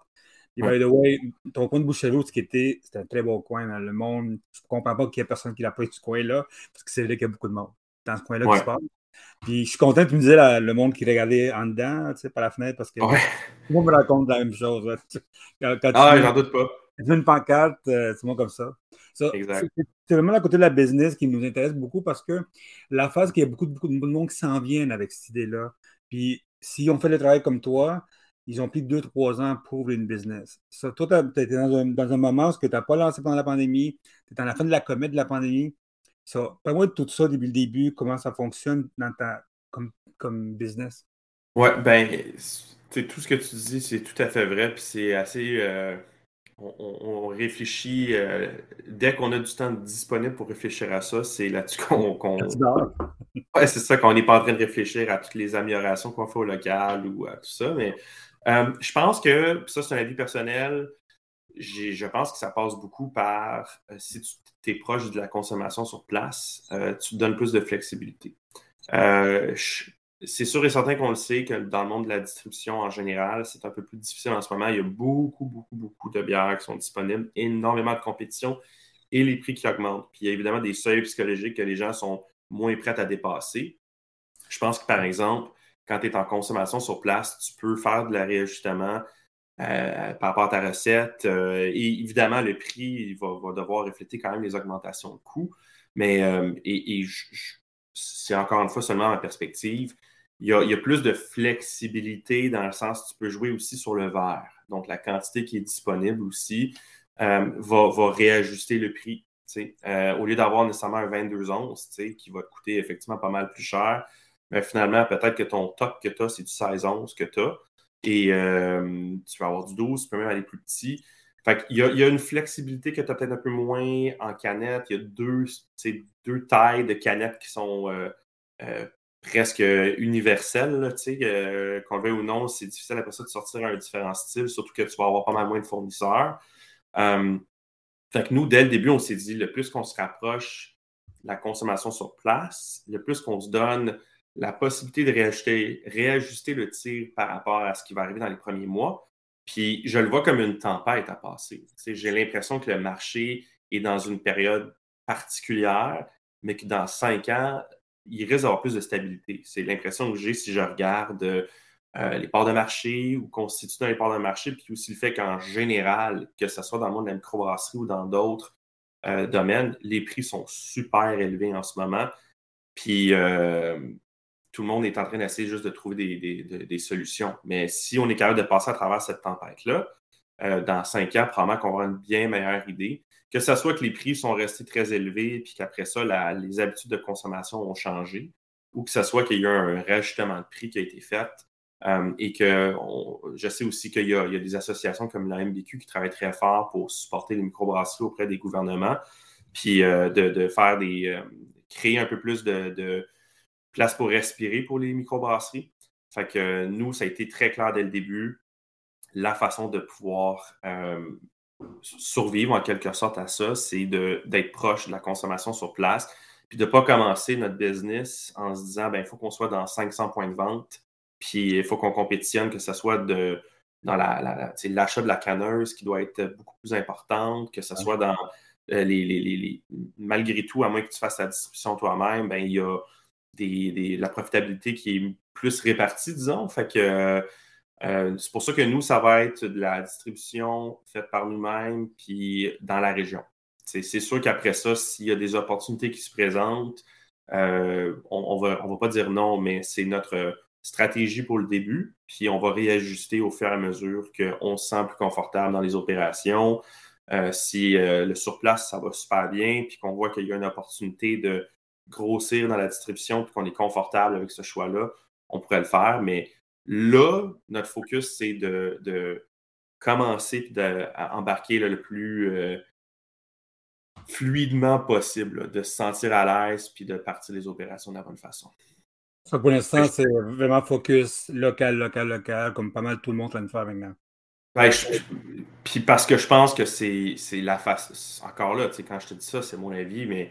Puis, by the way, ton coin de Boucherot, ce qui était, c'était un très beau coin dans le monde. Je ne comprends pas qu'il y ait personne qui l'a pris ce coin-là, parce que c'est vrai qu'il y a beaucoup de monde dans ce coin-là qui se passe. Puis je suis content que tu me disais le monde qui regardait en dedans, tu sais, par la fenêtre, parce que tout le monde me raconte la même chose.
ah, j'en doute pas.
Tu une pancarte, euh, c'est moi comme ça. C'est vraiment la côté de la business qui nous intéresse beaucoup parce que la phase qu'il y a beaucoup, beaucoup de monde qui s'en viennent avec cette idée-là. Puis si on fait le travail comme toi, ils ont pris deux, trois ans pour ouvrir une business. toi, tu étais dans un, dans un, moment où tu n'as pas lancé pendant la pandémie, tu es à la fin de la comète de la pandémie. Ça, Parle-moi de tout ça depuis le début, comment ça fonctionne dans ta, comme, comme business?
Ouais, ben, tout ce que tu dis, c'est tout à fait vrai, puis c'est assez. Euh, on, réfléchit, euh, dès qu'on a du temps disponible pour réfléchir à ça, c'est là-dessus qu'on. ouais, c'est ça, qu'on n'est pas en train de réfléchir à toutes les améliorations qu'on fait au local ou à tout ça. Mais euh, je pense que, ça, c'est un avis personnel, je pense que ça passe beaucoup par, euh, si tu es proche de la consommation sur place, tu te donnes plus de flexibilité c'est sûr et certain qu'on le sait que dans le monde de la distribution en général, c'est un peu plus difficile en ce moment. Il y a beaucoup, beaucoup, beaucoup de bières qui sont disponibles, énormément de compétition et les prix qui augmentent. Puis il y a évidemment des seuils psychologiques que les gens sont moins prêts à dépasser. Je pense que par exemple, quand tu es en consommation sur place, tu peux faire de la réajustement euh, par rapport à ta recette. Euh, et évidemment, le prix va, devoir refléter quand même les augmentations de coûts. Mais euh, et, c'est encore une fois seulement ma perspective il y, a, plus de flexibilité dans le sens que tu peux jouer aussi sur le verre. Donc, la quantité qui est disponible aussi va, réajuster le prix. Au lieu d'avoir nécessairement un 22 onces qui va te coûter effectivement pas mal plus cher, mais finalement, peut-être que ton top que tu as, c'est du 16 onces que tu as. Et euh, tu vas avoir du 12, tu peux même aller plus petit. Fait il, y a, il y a une flexibilité que tu as peut-être un peu moins en canette. Il y a deux, deux tailles de canettes qui sont presque universel, tu sais, euh, qu'on veut ou non, c'est difficile après ça de sortir un différent style, surtout que tu vas avoir pas mal moins de fournisseurs. Euh, fait que nous, dès le début, on s'est dit, le plus qu'on se rapproche de la consommation sur place, le plus qu'on se donne la possibilité de réajuster, le tir par rapport à ce qui va arriver dans les premiers mois. Puis je le vois comme une tempête à passer. J'ai l'impression que le marché est dans une période particulière, mais que dans cinq ans, il risque d'avoir plus de stabilité. C'est l'impression que j'ai si je regarde euh, les parts de marché ou constitue dans les parts de marché, puis aussi le fait qu'en général, que ce soit dans le monde de la microbrasserie ou dans d'autres euh, domaines, les prix sont super élevés en ce moment. Puis euh, tout le monde est en train d'essayer juste de trouver des, solutions. Mais si on est capable de passer à travers cette tempête-là, dans cinq ans, probablement qu'on aura une bien meilleure idée que ce soit que les prix sont restés très élevés, puis qu'après ça, les habitudes de consommation ont changé, ou que ce soit qu'il y a un rajustement de prix qui a été fait, euh, et que je sais aussi qu'il y, a des associations comme la MBQ qui travaillent très fort pour supporter les microbrasseries auprès des gouvernements, puis euh, de, faire des. Euh, créer un peu plus de, place pour respirer pour les microbrasseries. Fait que nous, ça a été très clair dès le début. la façon de pouvoir survivre en quelque sorte à ça, c'est d'être proche de la consommation sur place, puis de ne pas commencer notre business en se disant, ben, il faut qu'on soit dans 500 points de vente, puis il faut qu'on compétitionne, que ce soit de, dans l'achat de la canneuse qui doit être beaucoup plus importante, que ce soit dans euh, les, Malgré tout, à moins que tu fasses la distribution toi-même, ben, il y a la profitabilité qui est plus répartie, disons. Que euh, c'est pour ça que nous, ça va être de la distribution faite par nous-mêmes, puis dans la région. C'est sûr qu'après ça, s'il y a des opportunités qui se présentent, euh, on ne va, pas dire non, mais c'est notre stratégie pour le début, puis on va réajuster au fur et à mesure qu'on se sent plus confortable dans les opérations. Euh, si le surplace, ça va super bien, puis qu'on voit qu'il y a une opportunité de grossir dans la distribution, puis qu'on est confortable avec ce choix-là, on pourrait le faire, mais Là, notre focus, c'est de, commencer et d'embarquer le plus euh, fluidement possible, de se sentir à l'aise puis de partir les opérations de la bonne façon.
Ça, pour l'instant, c'est vraiment focus local, local, local, comme pas mal tout le monde train de faire maintenant.
puis parce que je pense que c'est la face. Encore là, quand je te dis ça, c'est mon avis, mais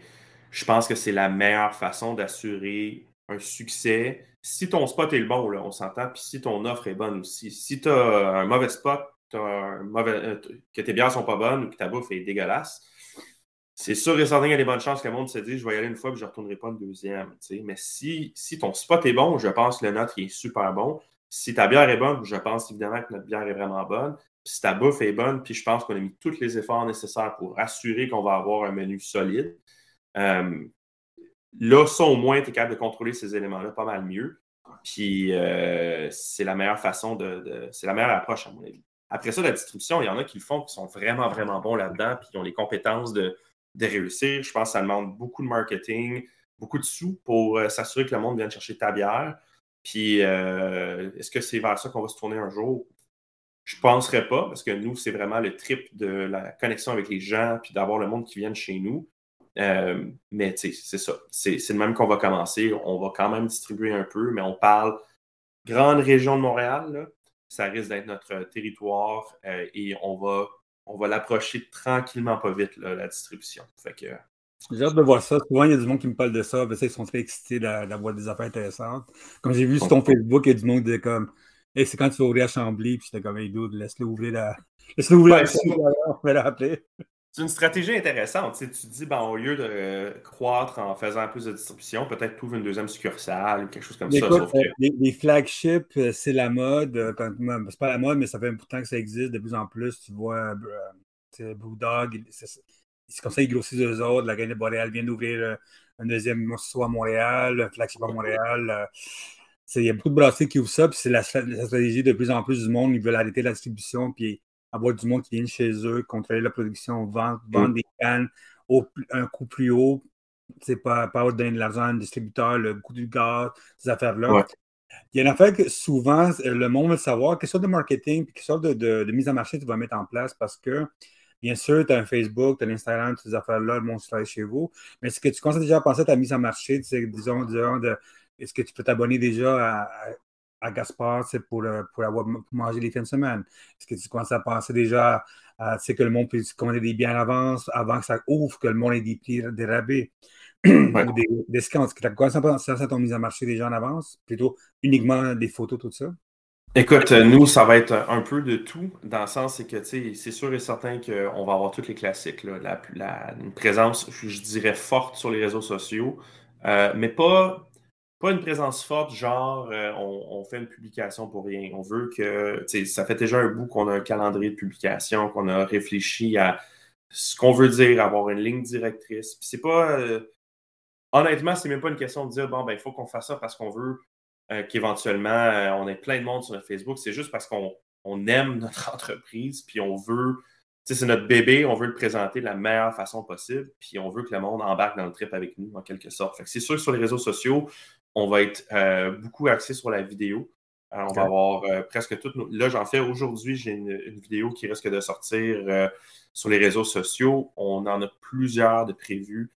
je pense que c'est la meilleure façon d'assurer un succès si ton spot est le bon, on s'entend, puis si ton offre est bonne aussi. Si tu as un mauvais spot, euh, que tes bières sont pas bonnes ou que ta bouffe est dégueulasse, c'est sûr et certain qu'il y a des bonnes chances que le monde se dise je vais y aller une fois et je ne retournerai pas une deuxième. Mais si, si ton spot est bon, je pense que le nôtre est super bon. Si ta bière est bonne, je pense évidemment que notre bière est vraiment bonne. si ta bouffe est bonne, puis je pense qu'on a mis tous les efforts nécessaires pour assurer qu'on va avoir un menu solide. Euh, Là, ça, au moins, tu es capable de contrôler ces éléments-là pas mal mieux. Puis, euh, c'est la meilleure façon de. c'est la meilleure approche, à mon avis. Après ça, la distribution, il y en a qui le font, qui sont vraiment, vraiment bons là-dedans, puis qui ont les compétences de, réussir. Je pense que ça demande beaucoup de marketing, beaucoup de sous pour euh, s'assurer que le monde vienne chercher ta bière. Puis, est-ce que c'est vers ça qu'on va se tourner un jour? Je ne penserais pas, parce que nous, c'est vraiment le trip de la connexion avec les gens, puis d'avoir le monde qui vienne chez nous. Euh, mais c'est ça. C'est le même qu'on va commencer. On va quand même distribuer un peu, mais on parle grande région de Montréal. Ça risque d'être notre territoire euh, et on va, on va l'approcher tranquillement, pas vite, la distribution. Fait que,
j'ai hâte de voir ça. Souvent, il y a du monde qui me parle de ça. ils sont très excités d'avoir des affaires intéressantes. Comme j'ai vu sur ton Facebook, il y a du monde de comme hey, c'est quand tu vas ouvrir à Chambly, puis j'étais comme hey, laisse-le ouvrir la. Laisse-le ouvrir
la... C'est une stratégie intéressante. Tu, te dis, ben, au lieu de croître en faisant plus de distribution, peut-être trouver une deuxième succursale ou quelque chose comme ça.
Euh, les, flagships, euh, c'est la mode. Euh, c'est pas la mode, mais ça fait un bout de temps que ça existe. De plus en plus, tu vois, euh, Dog, c'est comme ça qu'ils grossissent eux autres. La Gaine Boréal vient d'ouvrir un deuxième morceau à Montréal, un flagship à Montréal. il y a beaucoup de brasseries qui ouvrent ça, puis c'est la, stratégie de plus en plus du monde. Ils veulent arrêter la distribution, puis avoir du monde qui vient chez eux, contrôler la production, vendre, vendre des cannes au, un coût plus haut. C'est pas, pas donner de l'argent à un distributeur, le coût du gaz, ces affaires-là. Il y a une affaire que souvent le monde veut savoir, quelle sorte de marketing, quelle sorte de, de, mise en marché tu vas mettre en place parce que, bien sûr, tu as un Facebook, tu as l'Instagram, toutes ces affaires-là, le monde se fait chez vous. Mais est-ce que tu commences déjà à penser à ta mise en marché, disons, disons de, est-ce que tu peux t'abonner déjà à, à Gaspard c'est pour, euh, pour, avoir, manger les fins de semaine? Est-ce que tu commences à penser déjà à que le monde peut commander des biens en avance avant que ça ouvre, que le monde ait des prix des rabais? ou des, des scans? Est-ce que tu as commencé à penser à ton mise en marché déjà en avance? Plutôt uniquement des photos, tout ça?
Écoute, nous, ça va être un peu de tout, dans le sens c'est que c'est sûr et certain qu'on va avoir tous les classiques. Là, la, une présence, je, dirais, forte sur les réseaux sociaux, euh, mais pas pas une présence forte, genre euh, on, fait une publication pour rien. On veut que, ça fait déjà un bout qu'on a un calendrier de publication, qu'on a réfléchi à ce qu'on veut dire, avoir une ligne directrice. Puis c'est pas, euh, honnêtement, c'est même pas une question de dire bon ben il faut qu'on fasse ça parce qu'on veut euh, qu'éventuellement on ait plein de monde sur notre Facebook. C'est juste parce qu'on aime notre entreprise, puis on veut c'est notre bébé, on veut le présenter de la meilleure façon possible, puis on veut que le monde embarque dans le trip avec nous, en quelque sorte. c'est sûr que sur les réseaux sociaux, on va être euh, beaucoup axé sur la vidéo. Euh, on va avoir euh, presque toutes nos... Là, j'en fais aujourd'hui, j'ai une, vidéo qui risque de sortir sur les réseaux sociaux. On en a plusieurs de prévues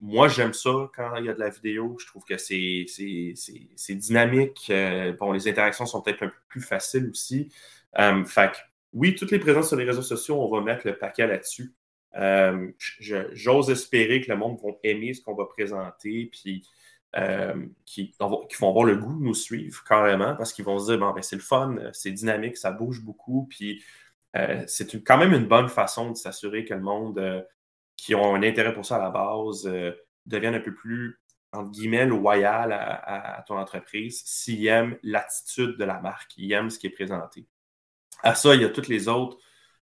moi, j'aime ça quand il y a de la vidéo. Je trouve que c'est dynamique. bon, les interactions sont peut-être un peu plus faciles aussi. fait oui, toutes les présences sur les réseaux sociaux, on va mettre le paquet là-dessus. J'ose espérer que le monde va aimer ce qu'on va présenter, puis qui, vont avoir le goût de nous suivre carrément parce qu'ils vont se dire bon, ben, c'est le fun, c'est dynamique, ça bouge beaucoup, puis c'est quand même une bonne façon de s'assurer que le monde qui ont un intérêt pour ça à la base euh, deviennent un peu plus, entre guillemets, loyal à, ton entreprise s'ils aiment l'attitude de la marque, ils aiment ce qui est présenté. À ça, il y a toutes les autres,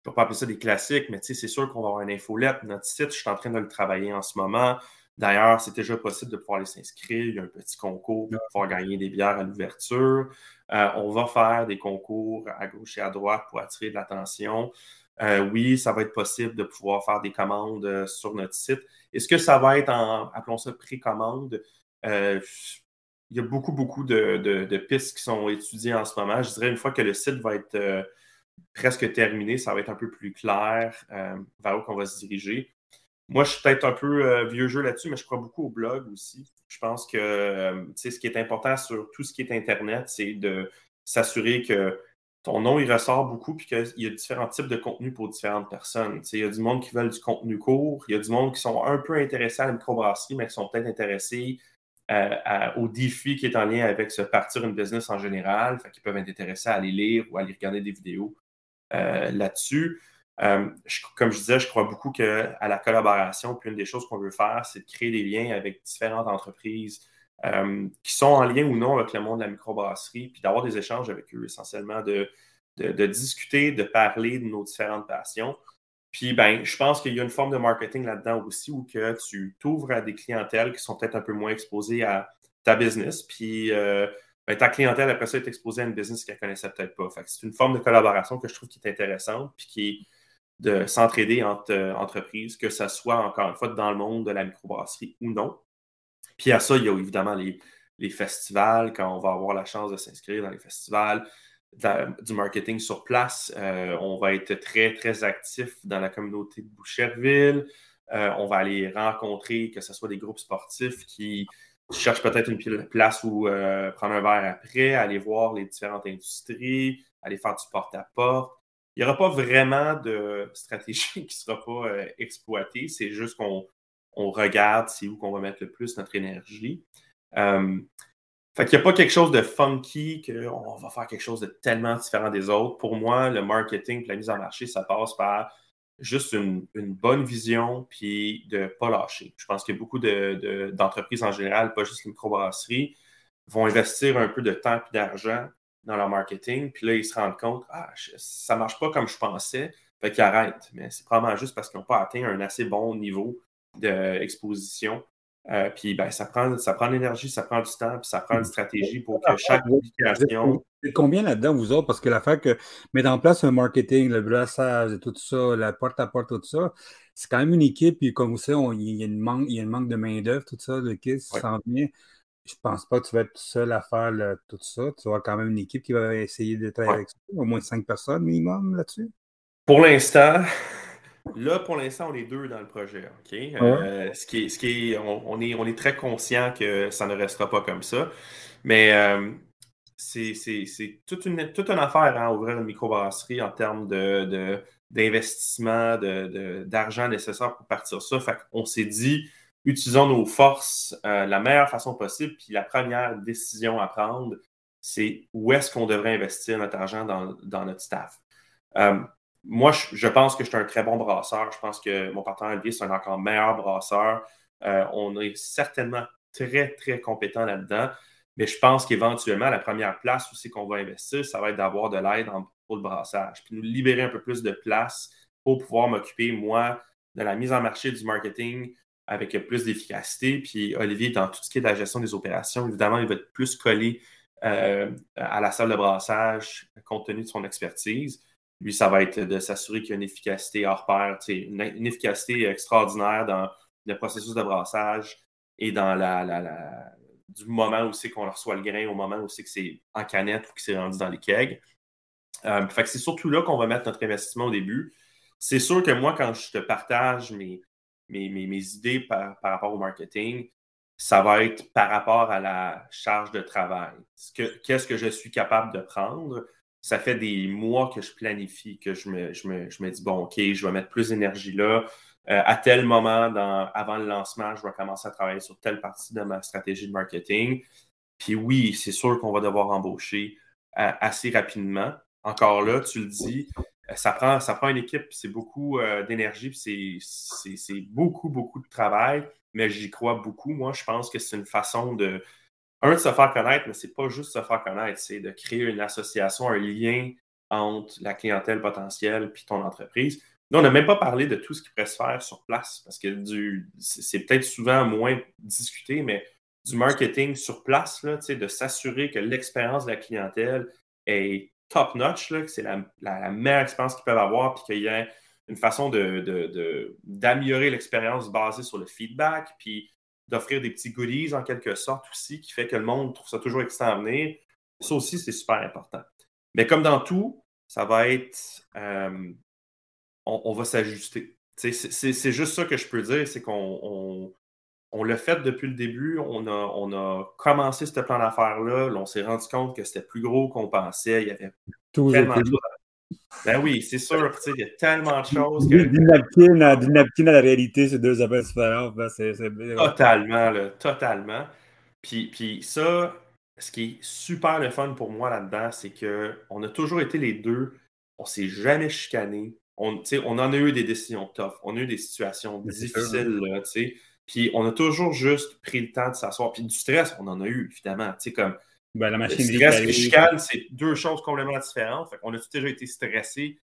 je ne vais pas appeler ça des classiques, mais c'est sûr qu'on va avoir une infolette. Notre site, je suis en train de le travailler en ce moment. D'ailleurs, c'est déjà possible de pouvoir aller s'inscrire. Il y a un petit concours pour pouvoir gagner des bières à l'ouverture. Euh, on va faire des concours à gauche et à droite pour attirer de l'attention. Euh, oui, ça va être possible de pouvoir faire des commandes euh, sur notre site. Est-ce que ça va être en, appelons ça, précommande? Euh, il y a beaucoup, beaucoup de, pistes qui sont étudiées en ce moment. Je dirais une fois que le site va être presque terminé, ça va être un peu plus clair vers où on va se diriger. Moi, je suis peut-être un peu vieux jeu là-dessus, mais je crois beaucoup au blog aussi. Je pense que ce qui est important sur tout ce qui est Internet, c'est de s'assurer que ton nom, il ressort beaucoup, puis qu'il y a différents types de contenus pour différentes personnes. il y a du monde qui veulent du contenu court, il y a du monde qui sont un peu intéressés à la microbrasserie, mais qui sont peut-être intéressés euh, au défi qui est en lien avec se partir une business en général, qu'ils peuvent être intéressés à aller lire ou à aller regarder des vidéos euh, là-dessus. Euh, comme je disais, je crois beaucoup à la collaboration, puis une des choses qu'on veut faire, c'est de créer des liens avec différentes entreprises, euh, qui sont en lien ou non avec le monde de la microbrasserie, puis d'avoir des échanges avec eux, essentiellement de, de, discuter, de parler de nos différentes passions. Puis, ben, je pense qu'il y a une forme de marketing là-dedans aussi où que tu t'ouvres à des clientèles qui sont peut-être un peu moins exposées à ta business. Puis, euh, ben, ta clientèle, après ça, est exposée à une business qu'elle ne connaissait peut-être pas. c'est une forme de collaboration que je trouve qui est intéressante, puis qui de s'entraider entre euh, entreprises, que ce soit, encore une fois, dans le monde de la microbrasserie ou non. Puis à ça, il y a évidemment les, festivals, quand on va avoir la chance de s'inscrire dans les festivals, du marketing sur place. Euh, on va être très, très actif dans la communauté de Boucherville. Euh, on va aller rencontrer, que ce soit des groupes sportifs qui cherchent peut-être une place où prendre un verre après, aller voir les différentes industries, aller faire du porte-à-porte. Il n'y aura pas vraiment de stratégie qui ne sera pas exploitée. C'est juste qu'on on regarde c'est où qu'on va mettre le plus notre énergie. Euh, fait qu'il n'y a pas quelque chose de funky, qu'on va faire quelque chose de tellement différent des autres. Pour moi, le marketing la mise en marché, ça passe par juste une, bonne vision puis de ne pas lâcher. Je pense que beaucoup d'entreprises en général, pas juste les microbrasseries, vont investir un peu de temps et d'argent dans leur marketing, puis là, ils se rendent compte, ah, ça ne marche pas comme je pensais, fait qu'ils arrêtent. Mais c'est probablement juste parce qu'ils n'ont pas atteint un assez bon niveau d'exposition. Euh, puis ben, ça prend, ça prend de l'énergie, ça prend du temps, puis ça prend une stratégie pour que chaque publication.
Combien là-dedans, vous autres? Parce que l'affaire que mettre en place un marketing, le brassage et tout ça, la porte-à-porte, tout ça, c'est quand même une équipe, puis comme vous savez, il, y a une manque, il y a une manque de main-d'œuvre, tout ça, le kit s'en vient. Je pense pas que tu vas être seul à faire tout ça. Tu vas quand même une équipe qui va essayer de travailler avec ça, au moins cinq personnes minimum là-dessus.
Pour l'instant, Là, pour l'instant, on est deux dans le projet. OK? Euh, ce qui est, ce qui est, on, est, on est très conscient que ça ne restera pas comme ça. Mais euh, c'est toute une, toute une affaire, hein, ouvrir une microbrasserie en termes de, d'investissement, de, d'argent nécessaire pour partir ça. Fait on s'est dit, utilisons nos forces euh, la meilleure façon possible. Puis la première décision à prendre, c'est où est-ce qu'on devrait investir notre argent dans, notre staff moi, je, pense que je suis un très bon brasseur. Je pense que mon partenaire Olivier, c'est un encore meilleur brasseur. Euh, on est certainement très, très compétent là-dedans. Mais je pense qu'éventuellement, la première place c'est qu'on va investir, ça va être d'avoir de l'aide pour le brassage. Puis nous libérer un peu plus de place pour pouvoir m'occuper, moi, de la mise en marché du marketing avec plus d'efficacité. Puis Olivier, dans tout ce qui est de la gestion des opérations, évidemment, il va être plus collé euh, à la salle de brassage compte tenu de son expertise. Lui, ça va être de s'assurer qu'il y a une efficacité hors pair, une, efficacité extraordinaire dans le processus de brassage et dans la, du moment où c'est qu'on reçoit le grain au moment où c'est que c'est en canette ou que c'est rendu dans les kegs. Euh, c'est surtout là qu'on va mettre notre investissement au début. C'est sûr que moi, quand je te partage mes, mes, mes, idées par, par, rapport au marketing, ça va être par rapport à la charge de travail. Qu'est-ce que je suis capable de prendre? Ça fait des mois que je planifie, que je me, je me, je me dis, bon, OK, je vais mettre plus d'énergie là. Euh, à tel moment, dans, avant le lancement, je vais commencer à travailler sur telle partie de ma stratégie de marketing. Puis oui, c'est sûr qu'on va devoir embaucher euh, assez rapidement. Encore là, tu le dis, ça prend, ça prend une équipe, c'est beaucoup d'énergie, c'est beaucoup, beaucoup de travail, mais j'y crois beaucoup. Moi, je pense que c'est une façon de, un, de se faire connaître, mais c'est pas juste se faire connaître, c'est de créer une association, un lien entre la clientèle potentielle puis ton entreprise. Nous, on n'a même pas parlé de tout ce qui pourrait se faire sur place parce que c'est peut-être souvent moins discuté, mais du marketing sur place, là, de s'assurer que l'expérience de la clientèle est top-notch, que c'est la, meilleure expérience qu'ils peuvent avoir, puis qu'il y ait une façon d'améliorer de, l'expérience basée sur le feedback, puis d'offrir des petits goodies en quelque sorte aussi, qui fait que le monde trouve ça toujours excitant à venir. Ça aussi, c'est super important. Mais comme dans tout, ça va être euh, on, va s'ajuster. C'est juste ça que je peux dire, c'est qu'on on, l'a fait depuis le début, on a, on a commencé ce plan d'affaires-là, on s'est rendu compte que c'était plus gros qu'on pensait, il y avait tellement de choses. Ben oui, c'est sûr, il y a tellement de choses. Que...
Du napkin à, à la réalité, c'est deux affaires différentes. Ben,
totalement, là, totalement. Puis, puis ça, ce qui est super le fun pour moi là-dedans, c'est qu'on a toujours été les deux, on s'est jamais chicané, on, on en a eu des décisions tough, on a eu des situations difficiles, là, puis on a toujours juste pris le temps de s'asseoir. Puis du stress, on en a eu, évidemment. Comme,
ben, la machine
le stress et chicane, c'est deux choses complètement différentes. on a déjà été stressé.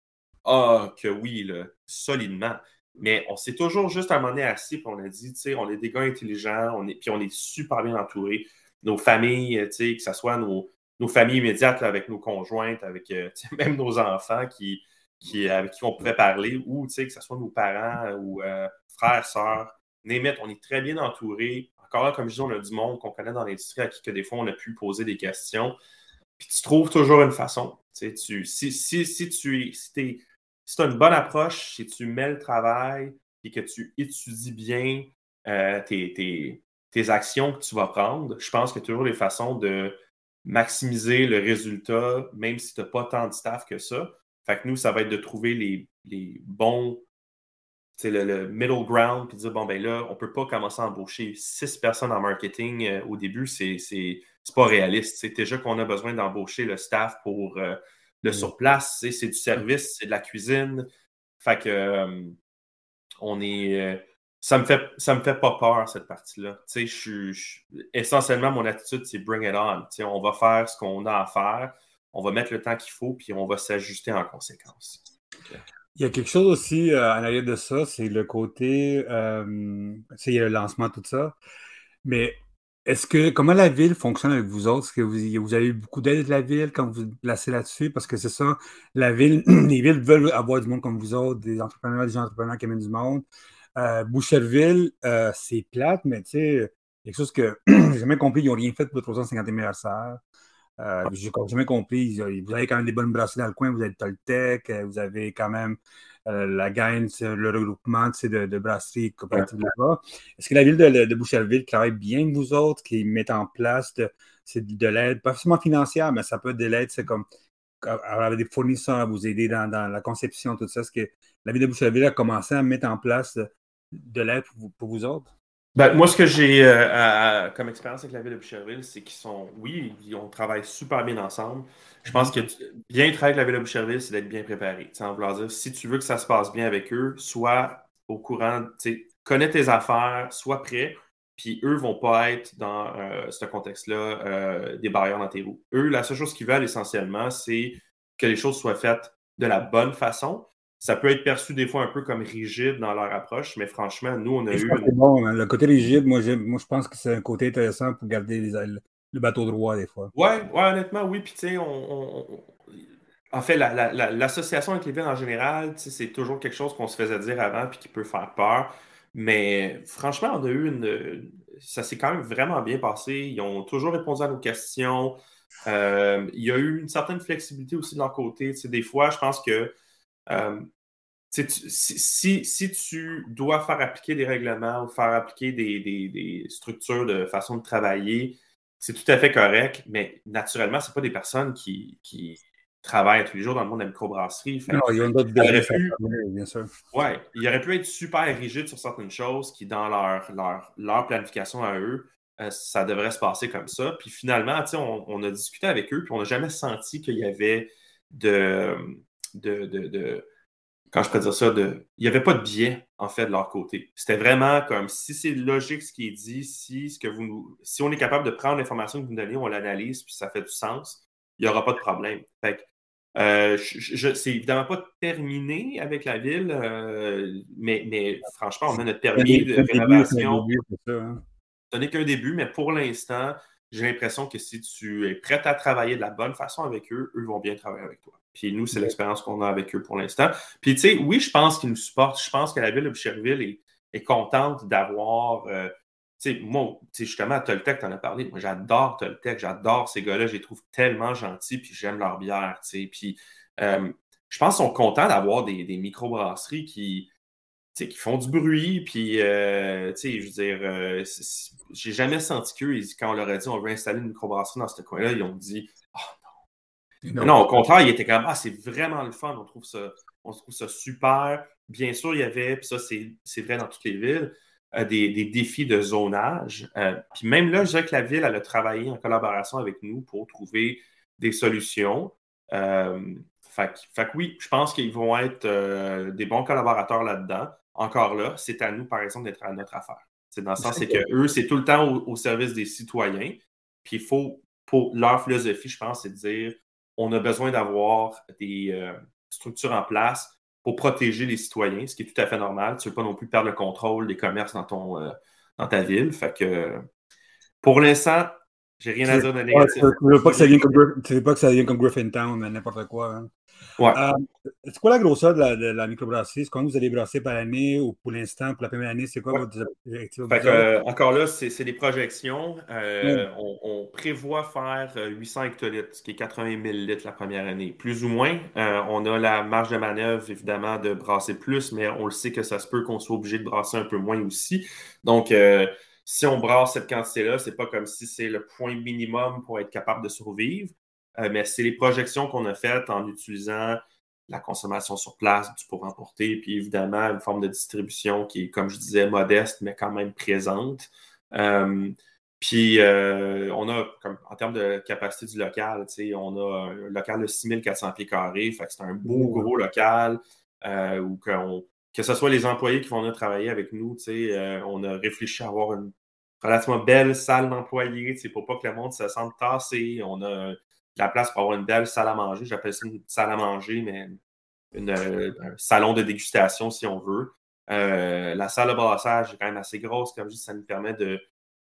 Ah, que oui, là, solidement. Mais on s'est toujours juste à un moment donné assis, puis on a dit, on est des gars intelligents, on est, puis on est super bien entourés. Nos familles, que ce soit nos, nos familles immédiates avec nos conjointes, avec euh, même nos enfants qui, qui, avec qui on pouvait parler, ou que ce soit nos parents ou euh, frères, sœurs, Németh, on est très bien entouré. Encore là, comme je dis, on a du monde qu'on connaît dans l'industrie à qui que des fois on a pu poser des questions. Puis tu trouves toujours une façon. Tu, si, si, si tu si si as une bonne approche, si tu mets le travail et que tu étudies bien euh, tes, tes, tes, actions que tu vas prendre, je pense qu'il y a toujours des façons de maximiser le résultat, même si tu n'as pas tant de staff que ça. Fait que nous, ça va être de trouver les, les bons, le, le middle ground, puis dire, bon, ben là, on ne peut pas commencer à embaucher six personnes en marketing euh, au début, c'est pas réaliste. C'est déjà qu'on a besoin d'embaucher le staff pour euh, le mm. surplace, c'est du service, c'est de la cuisine. Fait que euh, on est. ça me fait ça me fait pas peur, cette partie-là. Essentiellement, mon attitude, c'est bring it on. on va faire ce qu'on a à faire on va mettre le temps qu'il faut, puis on va s'ajuster en conséquence.
Il y a quelque chose aussi euh, en arrière de ça, c'est le côté, euh, il le lancement, tout ça. Mais est-ce que, comment la ville fonctionne avec vous autres? Est-ce que vous, avez eu beaucoup d'aide de la ville quand vous vous placez là-dessus? Parce que c'est ça, la ville, les villes veulent avoir du monde comme vous autres, des entrepreneurs, des entrepreneurs qui amènent du monde. Euh, Boucherville, euh, c'est plate, mais tu sais, quelque chose que j'ai jamais compris, ils n'ont rien fait pour 350 meilleures sœurs. Euh, J'ai jamais compris. Vous avez quand même des bonnes brasseries dans le coin. Vous avez Toltec, euh, vous avez quand même euh, la gagne, le regroupement de, de brasseries coopératives là-bas. Est-ce que la ville de, de, Boucherville travaille bien avec vous autres, qui met en place de, de l'aide, pas forcément financière, mais ça peut être de l'aide, c'est comme avoir des fournisseurs à vous aider dans, la conception, tout ça. Est-ce que la ville de Boucherville a commencé à mettre en place de l'aide pour vous autres?
Ben, moi, ce que j'ai euh, comme expérience avec la ville de Boucherville, c'est qu'ils sont, oui, on travaille super bien ensemble. Je pense que bien travailler avec la ville de Boucherville, c'est d'être bien préparé. En vouloir dire, si tu veux que ça se passe bien avec eux, sois au courant, connais tes affaires, sois prêt, puis eux vont pas être dans euh, ce contexte-là euh, des barrières dans tes roues. Eux, la seule chose qu'ils veulent essentiellement, c'est que les choses soient faites de la bonne façon, ça peut être perçu des fois un peu comme rigide dans leur approche, mais franchement, nous, on a eu.
Bon, hein. Le côté rigide, moi, moi, je pense que c'est un côté intéressant pour garder le bateau droit des fois.
Ouais, ouais honnêtement, oui. Puis, tu sais, on, En fait, l'association avec les villes en général, c'est toujours quelque chose qu'on se faisait dire avant puis qui peut faire peur. Mais franchement, on a eu une. Ça s'est quand même vraiment bien passé. Ils ont toujours répondu à nos questions. Euh, il y a eu une certaine flexibilité aussi de leur côté. des fois, je pense que euh, si, si, tu dois faire appliquer des règlements ou faire appliquer des, structures de façon de travailler, c'est tout à fait correct, mais naturellement, ce pas des personnes qui, qui, travaillent tous les jours dans le monde de la microbrasserie.
non, il y a d'autres bien sûr.
Oui, il aurait pu être super rigide sur certaines choses qui, dans leur, leur, leur planification à eux, euh, ça devrait se passer comme ça. Puis finalement, on, on a discuté avec eux, puis on n'a jamais senti qu'il y avait de, de, de quand je peux dire ça, de, il n'y avait pas de biais, en fait, de leur côté. C'était vraiment comme si c'est logique ce qui est dit, si, ce que vous si on est capable de prendre l'information que vous nous donnez, on l'analyse, puis ça fait du sens, il n'y aura pas de problème. Fait euh, je, c'est évidemment pas terminé avec la ville, euh, mais, mais, franchement, on a notre permis de rénovation. Hein. Ce n'est qu'un début, mais pour l'instant, j'ai l'impression que si tu es prêt à travailler de la bonne façon avec eux, eux vont bien travailler avec toi. Puis nous, c'est l'expérience qu'on a avec eux pour l'instant. Puis tu sais, oui, je pense qu'ils nous supportent. Je pense que la ville de Boucherville est, contente d'avoir. Euh, tu sais, moi, justement, Toltec, tu en as parlé. Moi, j'adore Toltec, j'adore ces gars-là. Je les trouve tellement gentils, puis j'aime leur bière. Tu sais. Puis euh, je pense qu'ils sont contents d'avoir des, des microbrasseries qui, qui font du bruit. Puis, euh, je veux dire, j'ai jamais senti qu'eux, quand on leur a dit on veut installer une microbrasserie dans ce coin-là, ils ont dit non. au contraire, il était comme Ah, c'est vraiment le fun, on trouve ça, on trouve ça super. Bien sûr, il y avait, puis ça, c'est vrai dans toutes les villes, euh, des, défis de zonage. Euh, puis même là, je dirais que la ville, elle a travaillé en collaboration avec nous pour trouver des solutions. Euh, fait, que oui, je pense qu'ils vont être des bons collaborateurs là-dedans. Encore là, c'est à nous, par exemple, d'être à notre affaire. C'est dans le sens, c'est qu'eux, c'est tout le temps au, au, service des citoyens. Puis il faut, pour leur philosophie, je pense, c'est de dire on a besoin d'avoir des euh, structures en place pour protéger les citoyens, ce qui est tout à fait normal. Tu ne veux pas non plus perdre le contrôle des commerces dans, ton, euh, dans ta ville. Fait que pour l'instant, j'ai rien à dire de négatif.
Tu ne veux pas que ça devienne comme, Griffintown, n'importe quoi. Hein.
Ouais.
Euh, c'est quoi la grosseur de la, de la microbrasserie? Combien vous allez brasser par année ou pour l'instant, pour la première année, c'est quoi votre objectif?
Euh, encore là, c'est des projections. Euh, on, prévoit faire 800 hectolitres, ce qui est 80 000 litres la première année. Plus ou moins. on a la marge de manœuvre, évidemment, de brasser plus, mais on le sait que ça se peut qu'on soit obligé de brasser un peu moins aussi. Donc, si on brasse cette quantité-là, c'est pas comme si c'est le point minimum pour être capable de survivre. Euh, mais c'est les projections qu'on a faites en utilisant la consommation sur place, du pour emporter, puis évidemment une forme de distribution qui est, comme je disais, modeste, mais quand même présente. Euh, puis euh, on a, comme, en termes de capacité du local, on a un local de 6400 pieds carrés, fait que c'est un beau gros local où que ce soit les employés qui vont travailler avec nous, on a réfléchi à avoir une relativement belle salle d'employés, pour pas que le monde se sente tassé. On a la place pour avoir une belle salle à manger. J'appelle ça une salle à manger, mais un salon de dégustation si on veut. Euh, la salle de brassage est quand même assez grosse, comme je dis, ça nous permet de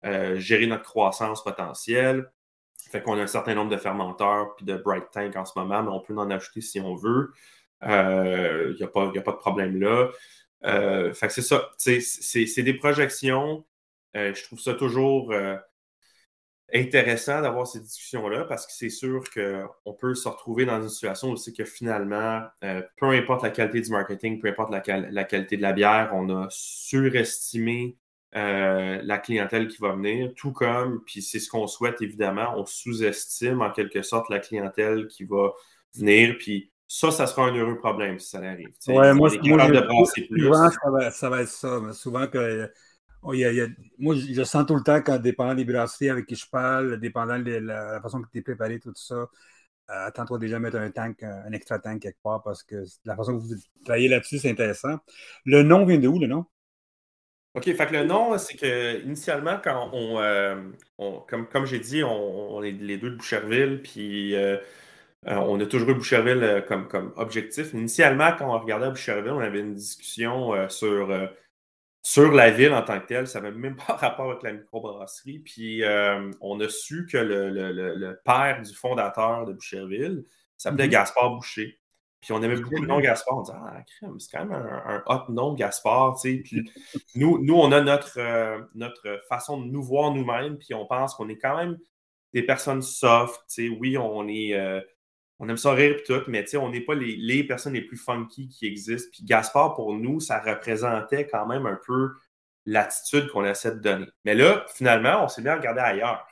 euh, gérer notre croissance potentielle. Fait qu'on a un certain nombre de fermenteurs puis de bright tank en ce moment, mais on peut en ajouter si on veut. Il euh, n'y a, pas de problème là. fait que c'est ça. C'est des projections. je trouve ça toujours intéressant d'avoir ces discussions-là parce que c'est sûr qu'on peut se retrouver dans une situation où c'est que finalement, euh, peu importe la qualité du marketing, peu importe la, qualité de la bière, on a surestimé euh, la clientèle qui va venir, tout comme, puis c'est ce qu'on souhaite évidemment, on sous-estime en quelque sorte la clientèle qui va venir, puis ça, ça sera un heureux problème si ça arrive.
Ouais, moi, moi de souvent, ça va, ça va, être ça. Mais souvent, que Oh, moi, je sens tout le temps, quand dépendant des brasseries avec qui je parle, dépendant de la, façon que tu es préparé, tout ça, euh, attends-toi déjà à mettre un tank, un extra tank quelque part parce que la façon que vous travaillez là-dessus, c'est intéressant. Le nom vient de où, le nom?
OK, fait que le nom, c'est que initialement, quand on, euh, comme, comme j'ai dit, on, est les deux de Boucherville, puis euh, on a toujours eu Boucherville comme, comme objectif. Initialement, quand on regardait Boucherville, on avait une discussion sur sur la ville en tant que telle, ça n'avait même pas rapport avec la microbrasserie. Puis euh, on a su que le, père du fondateur de Boucherville s'appelait mm-hmm. Gaspard Boucher. Puis on aimait beaucoup le nom Gaspard. On disait Ah, crème, c'est quand même un, hot nom, Gaspard. Puis nous, nous, on a notre, euh, notre façon de nous voir nous-mêmes. Puis on pense qu'on est quand même des personnes soft. Oui, on est. On aime ça rire et tout, mais on n'est pas les, personnes les plus funky qui existent. Puis Gaspard, pour nous, ça représentait quand même un peu l'attitude qu'on essaie de donner. Mais là, finalement, on s'est bien regardé ailleurs.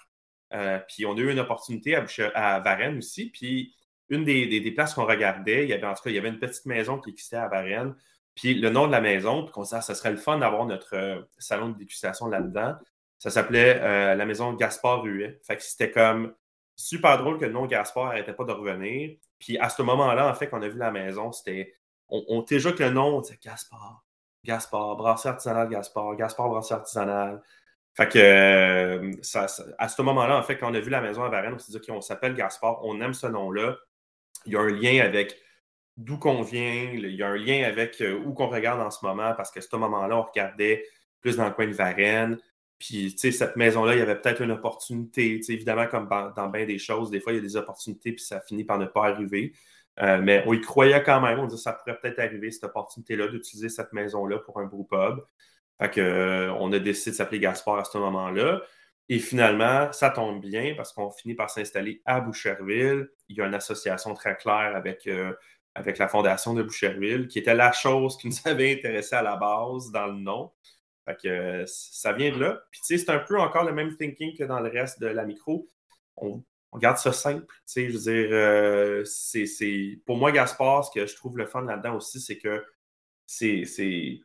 Euh, puis on a eu une opportunité à, Varennes aussi. Puis une des, places qu'on regardait, il y avait en tout cas, il y avait une petite maison qui existait à Varennes. Puis le nom de la maison, puis qu'on disait, ah, ça serait le fun d'avoir notre euh, salon de dégustation là-dedans. Ça s'appelait euh, la maison Gaspard Ruet. Fait que c'était comme super drôle que le nom Gaspard n'arrêtait pas de revenir. Puis à ce moment-là, en fait, qu'on a vu la maison, c'était. On, on déjà que le nom, on disait Gaspard, Gaspard, brasseur artisanal Gaspard, Gaspard brasseur artisanal. Fait que euh, à ce moment-là, en fait, quand on a vu la maison à Varennes, on s'est dit qu'on s'appelle Gaspard, on aime ce nom-là. Il y a un lien avec d'où qu'on vient, il y a un lien avec euh, où qu'on regarde en ce moment, parce qu'à ce moment-là, on regardait plus dans le coin de Varennes. Puis, tu sais, cette maison-là, il y avait peut-être une opportunité. Évidemment, comme dans, bien des choses, des fois, il y a des opportunités, puis ça finit par ne pas arriver. Euh, mais on y croyait quand même. On disait que ça pourrait peut-être arriver, cette opportunité-là, d'utiliser cette maison-là pour un pub. Fait que, euh, a décidé de s'appeler Gaspard à ce moment-là. Et finalement, ça tombe bien parce qu'on finit par s'installer à Boucherville. Il y a une association très claire avec, euh, avec la Fondation de Boucherville, qui était la chose qui nous avait intéressé à la base dans le nom. Fait que ça vient de là. Puis tu sais, c'est un peu encore le même thinking que dans le reste de la micro. On, garde ça simple. Tu sais, je veux dire, euh, c'est, pour moi, Gaspard, ce que je trouve le fun là-dedans aussi, c'est que c'est, c'est,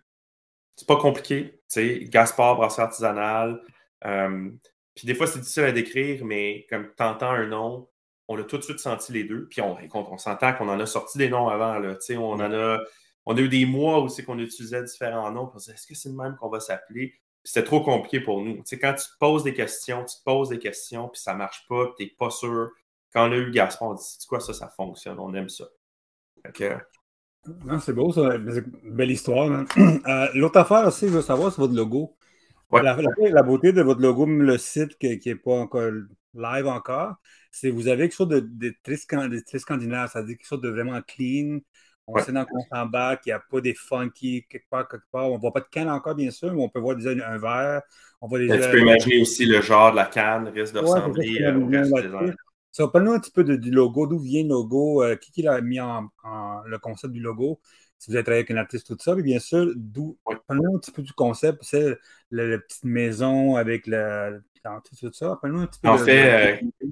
pas compliqué. Tu sais, Gaspard, brasseur artisanal. Euh, puis des fois, c'est difficile à décrire, mais comme tu entends un nom, on a tout de suite senti les deux. Puis on, on s'entend qu'on en a sorti des noms avant. Là, tu sais, on en a on a eu des mois où c'est qu'on utilisait différents noms. est-ce que c'est le même qu'on va s'appeler? C'était trop compliqué pour nous. Tu quand tu te poses des questions, tu te poses des questions, puis ça ne marche pas, tu n'es pas sûr. Quand on a eu Gaspard, on dit, c'est quoi ça, ça fonctionne, on aime ça.
c'est beau, ça. Belle histoire. Hein. Euh, l'autre affaire aussi, je veux savoir, c'est votre logo. La, beauté de votre logo, le site qui n'est pas encore live encore, c'est que vous avez quelque chose de, de très, scandinave, c'est-à-dire quelque chose de vraiment clean, on sait dans qu'on s'embarque, il n'y a pas des funky quelque part, quelque part. On ne voit pas de canne encore, bien sûr, mais on peut voir déjà un verre. On voit
déjà... Tu peux imaginer aussi le genre de la canne risque de ressembler euh, au reste des
Ça, parle-nous un petit peu du logo, d'où vient le logo, euh, qui, qui a mis en, le concept du logo, si vous avez travaillé avec un artiste, tout ça, mais bien sûr, d'où, parle-nous un petit peu du concept, c'est la, petite maison avec le, tout ça, parle-nous un petit peu.
En fait, euh,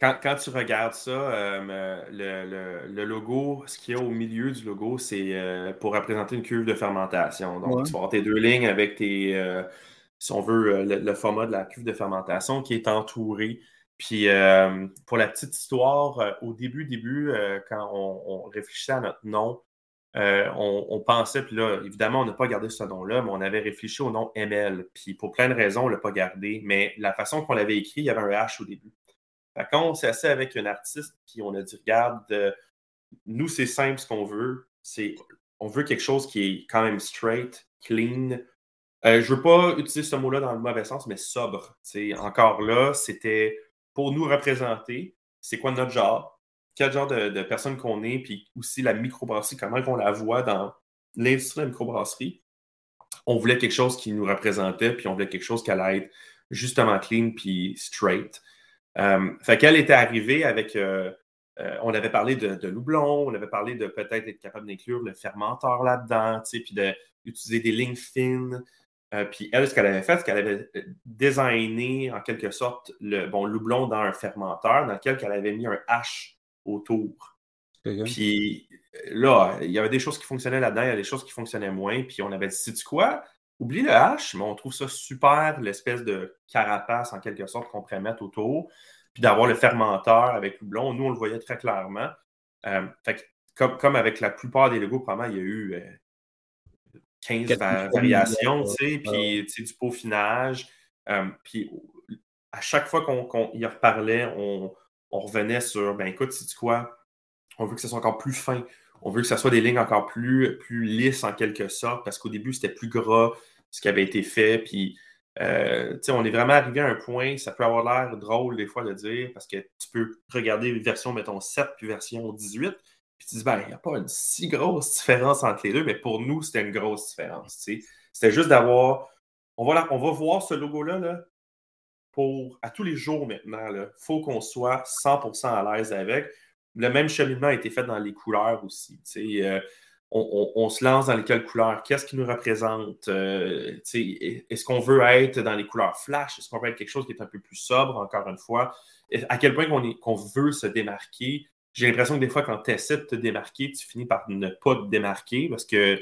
quand, tu regardes ça, euh, le, logo, ce qu'il y a au milieu du logo, c'est euh, pour représenter une cuve de fermentation. Donc, tu vas avoir tes deux lignes avec tes, euh, si on veut, le, format de la cuve de fermentation qui est entouré. Puis, pour la petite histoire, au début, début, quand on, réfléchissait à notre nom, on, on, pensait, puis là, évidemment, on n'a pas gardé ce nom-là, mais on avait réfléchi au nom ML. Puis, pour plein de raisons, on ne l'a pas gardé. Mais la façon qu'on l'avait écrit, il y avait un H au début. Quand on s'est assis avec un artiste, puis on a dit, regarde, euh, nous, c'est simple ce qu'on veut. C'est, on veut quelque chose qui est quand même straight, clean. Euh, je veux pas utiliser ce mot-là dans le mauvais sens, mais sobre. encore là, c'était pour nous représenter c'est quoi notre genre, quel genre de, personne qu'on est, puis aussi la microbrasserie, comment on la voit dans l'industrie de la microbrasserie. On voulait quelque chose qui nous représentait, puis on voulait quelque chose qui allait être justement clean puis straight. Euh, fait qu'elle était arrivée avec. Euh, euh, on avait parlé de, de, Loublon, on avait parlé de peut-être être capable d'inclure le fermenteur là-dedans, puis d'utiliser des lignes fines. puis elle, ce qu'elle avait fait, c'est qu'elle avait designé en quelque sorte le bon Loublon dans un fermenteur dans lequel elle avait mis un H autour. Puis là, il y avait des choses qui fonctionnaient là-dedans, il y avait des choses qui fonctionnaient moins. Puis on avait dit, sais-tu quoi? Oublie le H, mais on trouve ça super, l'espèce de carapace en quelque sorte qu'on pourrait mettre autour, puis d'avoir le fermenteur avec le blond. Nous, on le voyait très clairement. Euh, comme, avec la plupart des logos, probablement, il y a eu 15 euh, variations, tu sais, puis du peaufinage. Euh, puis à chaque fois qu'on y reparlait, on, revenait sur, ben écoute, c'est quoi? On veut que ce soit encore plus fin. On veut que ce soit des lignes encore plus, plus lisses en quelque sorte, parce qu'au début, c'était plus gras ce qui avait été fait. Puis, euh, on est vraiment arrivé à un point, ça peut avoir l'air drôle des fois de dire, parce que tu peux regarder version, mettons, 7 puis version 18, puis tu dis, ben, il n'y a pas une si grosse différence entre les deux, mais pour nous, c'était une grosse différence. C'était juste d'avoir. On va, on va voir ce logo-là là, pour à tous les jours maintenant. Il faut qu'on soit 100% à l'aise avec. Le même cheminement a été fait dans les couleurs aussi. Euh, on, se lance dans lesquelles couleurs? Qu'est-ce qui nous représente? Euh, est-ce qu'on veut être dans les couleurs flash? Est-ce qu'on veut être quelque chose qui est un peu plus sobre, encore une fois? À quel point qu'on veut se démarquer? J'ai l'impression que des fois, quand tu essaies de te démarquer, tu finis par ne pas te démarquer parce que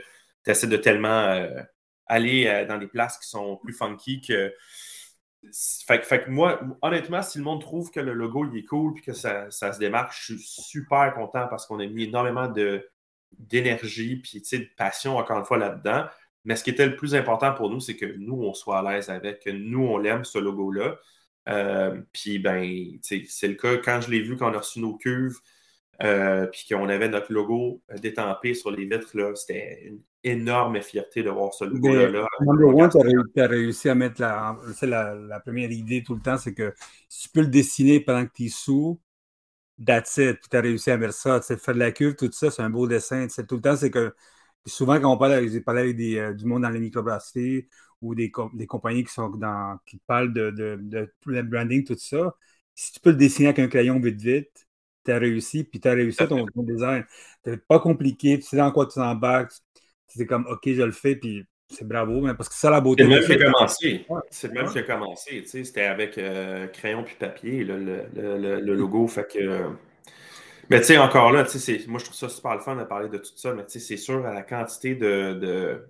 tu essaies de tellement euh, aller dans des places qui sont plus funky que fait, que moi, honnêtement, si le monde trouve que le logo il est cool et que ça, se démarque, je suis super content parce qu'on a mis énormément d'énergie puis de passion, encore une fois, là-dedans. Mais ce qui était le plus important pour nous, c'est que nous, on soit à l'aise avec, que nous, on l'aime, ce logo-là. Euh, puis, ben, c'est le cas quand je l'ai vu, quand on a reçu nos cuves, euh, puis qu'on avait notre logo détampé sur les vitres, c'était une énorme fierté de voir ce logo-là.
Number tu as, réussi à mettre la, la, première idée tout le temps, c'est que si tu peux le dessiner pendant que tu es sous, that's it. tu as réussi à mettre ça. Faire de la cuve, tout ça, c'est un beau dessin. Tout le temps, c'est que souvent, quand on parle, j'ai parlé avec euh, du monde dans les microbrasseries ou des, des, compagnies qui, sont dans, qui parlent de, de, de, branding, tout ça, si tu peux le dessiner avec un crayon vite, vite, tu as réussi, puis tu as réussi ton, ton design. C'est pas compliqué, tu sais dans quoi tu t'embarques, c'est comme, OK, je le fais, puis c'est bravo, mais parce que ça, la beauté.
C'est le même qui a commencé. C'est le même qui a commencé. C'était avec euh, crayon puis papier, le, le, le, logo. Fait que. Mais tu sais, encore là, moi je trouve ça super le fun de parler de tout ça, mais c'est sûr, à la quantité de,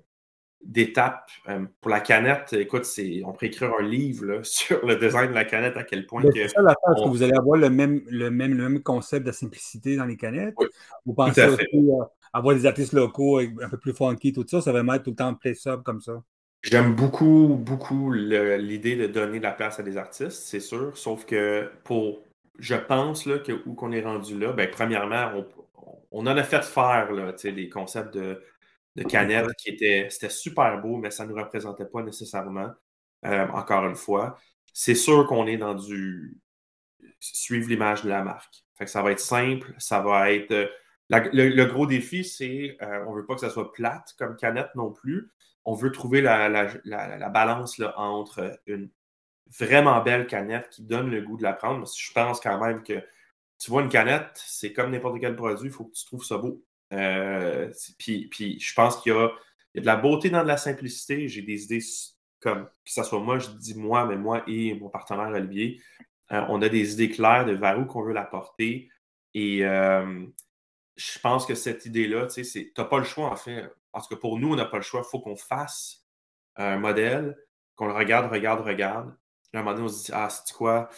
d'étapes euh, pour la canette, écoute, on pourrait écrire un livre sur le design de la canette, à quel point.
C'est ça que vous allez avoir le même, le, même, le même concept de simplicité dans les canettes? vous pensez aussi euh, avoir des artistes locaux un peu plus funky, tout ça, ça va mettre tout le temps play sub comme ça.
J'aime beaucoup, beaucoup l'idée de donner de la place à des artistes, c'est sûr. Sauf que pour, je pense là, que où qu'on est rendu là, ben, premièrement, on, en a fait faire là, des concepts de, de canettes qui étaient, c'était super beau, mais ça ne nous représentait pas nécessairement. Euh, encore une fois, c'est sûr qu'on est dans du suivre l'image de la marque. Fait que ça va être simple, ça va être le, gros défi, c'est euh, on ne veut pas que ça soit plate comme canette non plus. On veut trouver la, balance là, entre une vraiment belle canette qui donne le goût de la prendre. je pense quand même que tu vois une canette, c'est comme n'importe quel produit, il faut que tu trouves ça beau. Euh, puis, je pense qu'il y, a, de la beauté dans de la simplicité. J'ai des idées comme que ce soit moi, je dis moi, mais moi et mon partenaire Olivier, euh, on a des idées claires de vers où qu'on veut la porter. Et je pense que cette idée-là, tu sais, n'as pas le choix, en fait. Parce que pour nous, on n'a pas le choix. Il faut qu'on fasse un modèle, qu'on le regarde, regarde, regarde. à un moment donné, on se dit, ah, c'est quoi?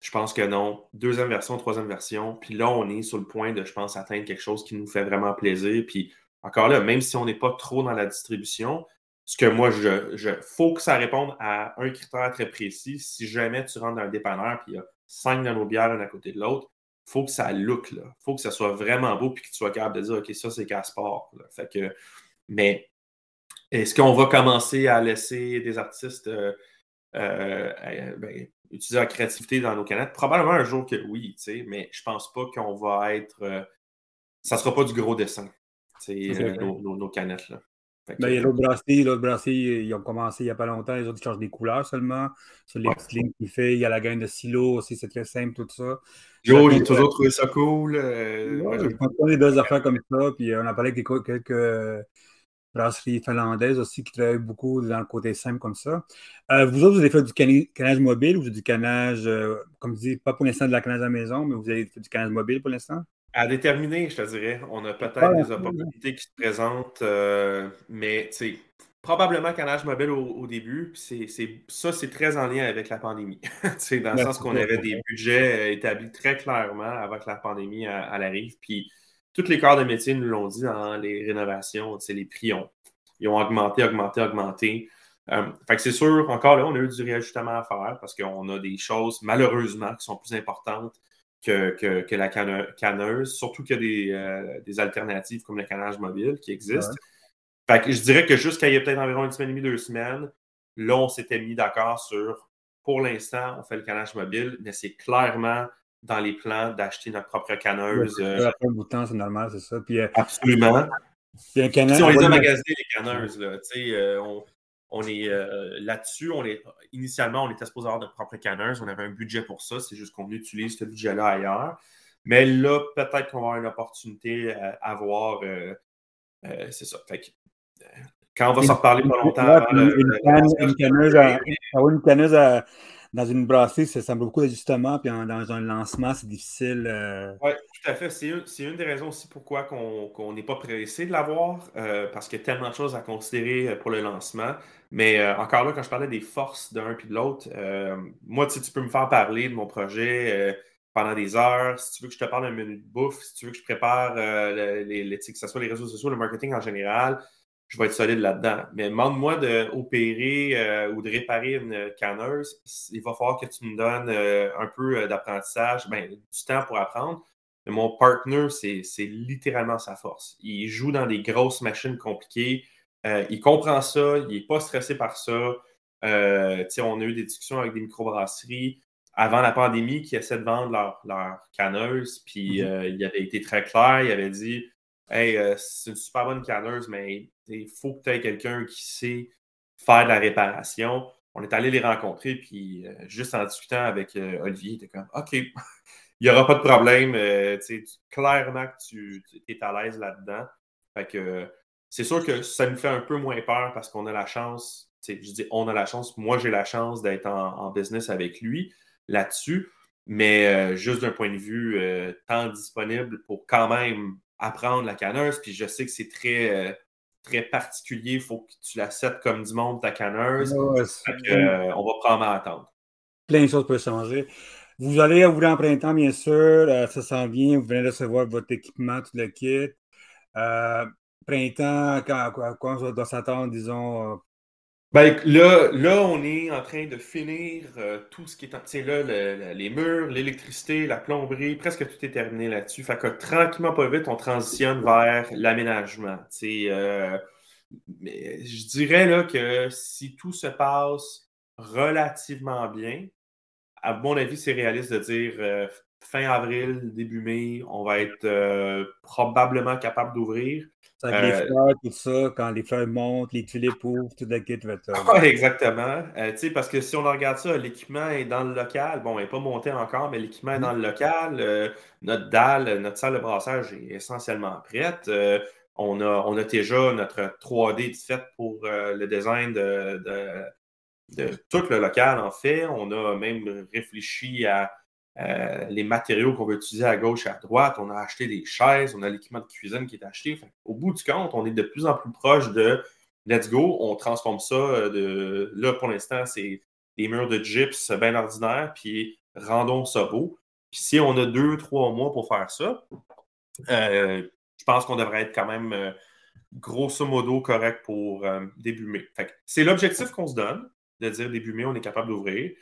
Je pense que non. Deuxième version, troisième version. Puis là, on est sur le point de, je pense, atteindre quelque chose qui nous fait vraiment plaisir. Puis encore là, même si on n'est pas trop dans la distribution, ce que moi, je, je faut que ça réponde à un critère très précis. Si jamais tu rentres dans un dépanneur, puis il y a cinq dans nos bières l'un à côté de l'autre, faut que ça look, là. faut que ça soit vraiment beau puis que tu sois capable de dire, OK, ça, c'est Caspar. Fait que, mais est-ce qu'on va commencer à laisser des artistes euh, euh, ben, utiliser la créativité dans nos canettes? Probablement un jour que oui, mais je pense pas qu'on va être. Ça euh, ça sera pas du gros dessin, nos, nos, canettes. Là.
Ben, il y a l'autre brasserie, l'autre brasserie, ils ont commencé il n'y a pas longtemps, les autres ils changent des couleurs seulement. Sur les petites lignes qu'il fait, il y a la gaine de silo aussi, c'est très simple, tout ça.
Joe, j'ai toujours trouvé ça cool. Euh,
ouais, je pense des belles affaires comme ça. Puis euh, on a parlé avec quelques brasseries finlandaises aussi qui travaillent beaucoup dans le côté simple comme ça. Euh, vous autres, vous avez fait du canage mobile ou du canage, comme je dis, pas pour l'instant de la canage à la maison, mais vous avez fait du canage mobile pour l'instant?
À déterminer, je te dirais. On a peut-être des opportunités qui se présentent, euh, mais probablement canage mobile au, début. C'est, ça, c'est très en lien avec la pandémie. dans le sens qu'on avait des budgets euh, établis très clairement avant que la pandémie elle, arrive. Puis tous les corps de métier nous l'ont dit dans les rénovations. Les prix ont, ils ont augmenté, augmenté, augmenté. Euh, fait que c'est sûr, encore là, on a eu du réajustement à faire parce qu'on a des choses, malheureusement, qui sont plus importantes que, la canneuse, surtout qu'il y a euh, des, alternatives comme le canage mobile qui existent. Fait que je dirais que jusqu'à il y a peut-être environ une semaine et demie, deux semaines, là, on s'était mis d'accord sur, pour l'instant, on fait le canage mobile, mais c'est clairement dans les plans d'acheter notre propre canneuse.
Euh, après un bout de temps, c'est normal, c'est ça.
Puis, euh, Absolument.
Si
on les a magasinées, les canneuses, là, on, on est euh, là-dessus. On est, initialement, on était supposé avoir notre propre canneuse. On avait un budget pour ça. C'est juste qu'on utilise ce budget-là ailleurs. Mais là, peut-être qu'on va avoir une opportunité à, voir. c'est ça. quand on va s'en reparler pas longtemps.
une, canneuse, à, dans une brasserie, ça semble beaucoup d'ajustements, puis dans un lancement, c'est difficile. Euh.
Oui, tout à fait. C'est une, des raisons aussi pourquoi on n'est pas pressé de l'avoir, euh, parce qu'il y a tellement de choses à considérer euh, pour le lancement. Mais encore là, quand je parlais des forces d'un puis de l'autre, moi, tu, tu peux me faire parler de mon projet pendant des heures. Si tu veux que je te parle d'un menu de bouffe, si tu veux que je prépare les, que ce soit les réseaux sociaux, le marketing en général, je vais être solide là-dedans. Mais demande-moi d'opérer euh, ou de réparer une canneuse, il va falloir que tu me donnes euh, un peu euh, d'apprentissage, ben, du temps pour apprendre. Mais mon partner, c'est littéralement sa force. Il joue dans des grosses machines compliquées. il comprend ça, il n'est pas stressé par ça. on a eu des discussions avec des microbrasseries avant la pandémie qui essaient de vendre leur, leur canneuse. Puis mm-hmm. il avait été très clair, il avait dit Hey, c'est une super bonne canneuse, mais il faut que tu aies quelqu'un qui sait faire de la réparation. On est allé les rencontrer, puis euh, juste en discutant avec euh, Olivier, il était comme OK, il n'y aura pas de problème. Euh, clairement que tu es à l'aise là-dedans. Fait que c'est sûr que ça nous fait un peu moins peur parce qu'on a la chance, je dis on a la chance, moi j'ai la chance d'être en, business avec lui là-dessus, mais juste d'un point de vue temps disponible pour quand même apprendre la canneuse, puis je sais que c'est très très particulier. Il faut que tu la settes comme du monde, ta canneuse. Euh, on va prendre à attendre.
Plein de choses peuvent changer. Vous allez ouvrir en printemps, bien sûr. Euh, ça s'en vient. Vous venez recevoir votre équipement, tout le kit. Euh, printemps, quand, quoi, on doit s'attendre, disons,
ben, là, là, on est en train de finir euh, tout ce qui est. Tu là, les murs, l'électricité, la plomberie, presque tout est terminé là-dessus. Fait que tranquillement, pas vite, on transitionne vers l'aménagement. Euh, je dirais là, que si tout se passe relativement bien, à mon avis, c'est réaliste de dire euh, fin avril, début mai, on va être euh, probablement capable d'ouvrir.
Avec les euh, fleurs, tout ça, quand les fleurs montent, les tulipes ouvrent, tout le kit va être.
Oui, exactement. Euh, parce que si on regarde ça, l'équipement est dans le local. Bon, il n'est pas monté encore, mais l'équipement est dans le local. notre dalle, notre salle de brassage est essentiellement prête. on, a, on a déjà notre 3D fait pour le design de, de tout le local, en fait. On a même réfléchi à euh, les matériaux qu'on veut utiliser à gauche et à droite. On a acheté des chaises, on a l'équipement de cuisine qui est acheté. au bout du compte, on est de plus en plus proche de let's go, on transforme ça euh, de. Là, pour l'instant, c'est des murs de gyps bien ordinaires, puis rendons ça beau. Puis si on a deux, trois mois pour faire ça, euh, je pense qu'on devrait être quand même grosso modo correct pour début mai. C'est l'objectif qu'on se donne, de dire début mai, on est capable d'ouvrir.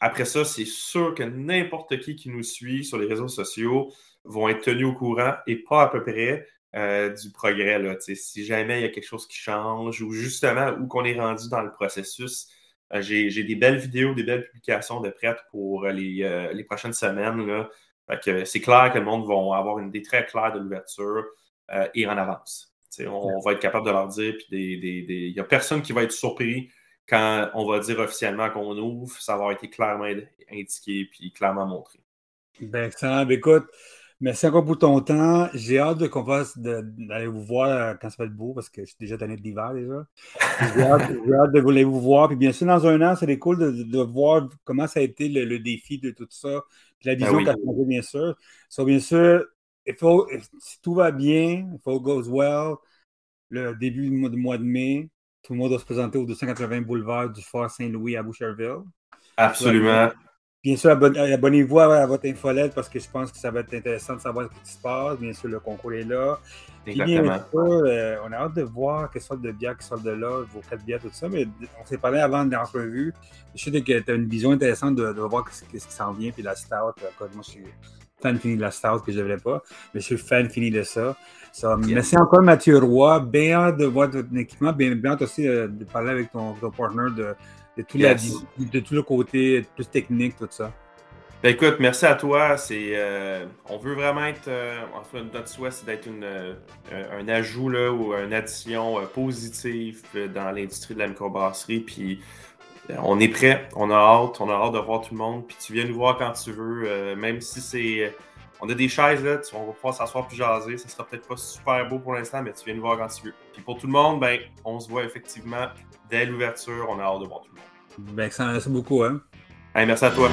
Après ça, c'est sûr que n'importe qui qui nous suit sur les réseaux sociaux vont être tenus au courant et pas à peu près euh, du progrès. Là, si jamais il y a quelque chose qui change ou justement où qu'on est rendu dans le processus, euh, j'ai des belles vidéos, des belles publications de prêtes pour les, euh, les prochaines semaines. c'est clair que le monde va avoir une idée très claire de l'ouverture et en avance. On, va être capable de leur dire, puis il n'y a personne qui va être surpris quand on va dire officiellement qu'on ouvre, ça va avoir été clairement indiqué puis clairement montré.
Ben, excellent. Ben, écoute, merci encore pour ton temps. J'ai hâte de qu'on fasse d'aller vous voir euh, quand ça va être beau parce que je suis déjà tanné de l'hiver déjà. J'ai hâte, de vous, vous voir. Puis bien sûr, dans un an, c'est cool de, voir comment ça a été le, défi de tout ça. Puis la ben vision qu'a changé, bien sûr. So, bien sûr, il faut, si tout va bien, il faut goes well, le début du mois de mai, tout le monde doit se présenter au 280 boulevard du Fort Saint-Louis à Boucherville.
Absolument.
Bien sûr, abonnez-vous à, votre infolette parce que je pense que ça va être intéressant de savoir ce qui se passe. Bien sûr, le concours est là. Exactement. Euh, on a hâte de voir quelle sorte de bière qui sort de là, vos quatre bières, tout ça. Mais on s'est parlé avant de l'entrevue. Je sais que tu as une vision intéressante de, voir ce qui s'en vient. Puis la stout, moi, je suis fan fini de la stout que je ne devrais pas. Mais je suis fan fini de ça. Merci encore, Mathieu Roy. Bien hâte de voir ton équipement. Bien, bien hâte aussi euh, de parler avec ton, ton partner de, de, tout de tout le côté plus technique, tout ça.
Ben écoute, merci à toi. C'est, euh, on veut vraiment être, euh, enfin, notre souhait, c'est d'être une, un ajout là, ou une addition positive dans l'industrie de la microbrasserie. Puis on est prêt, on a hâte, on a hâte de voir tout le monde. Puis tu viens nous voir quand tu veux, même si c'est. On a des chaises là, on va pouvoir s'asseoir plus jaser. Ça sera peut-être pas super beau pour l'instant, mais tu viens nous voir quand tu veux. Puis pour tout le monde, ben, on se voit effectivement dès l'ouverture. On a hâte de voir tout le monde.
Ben, ça merci beaucoup. Hein?
merci à toi.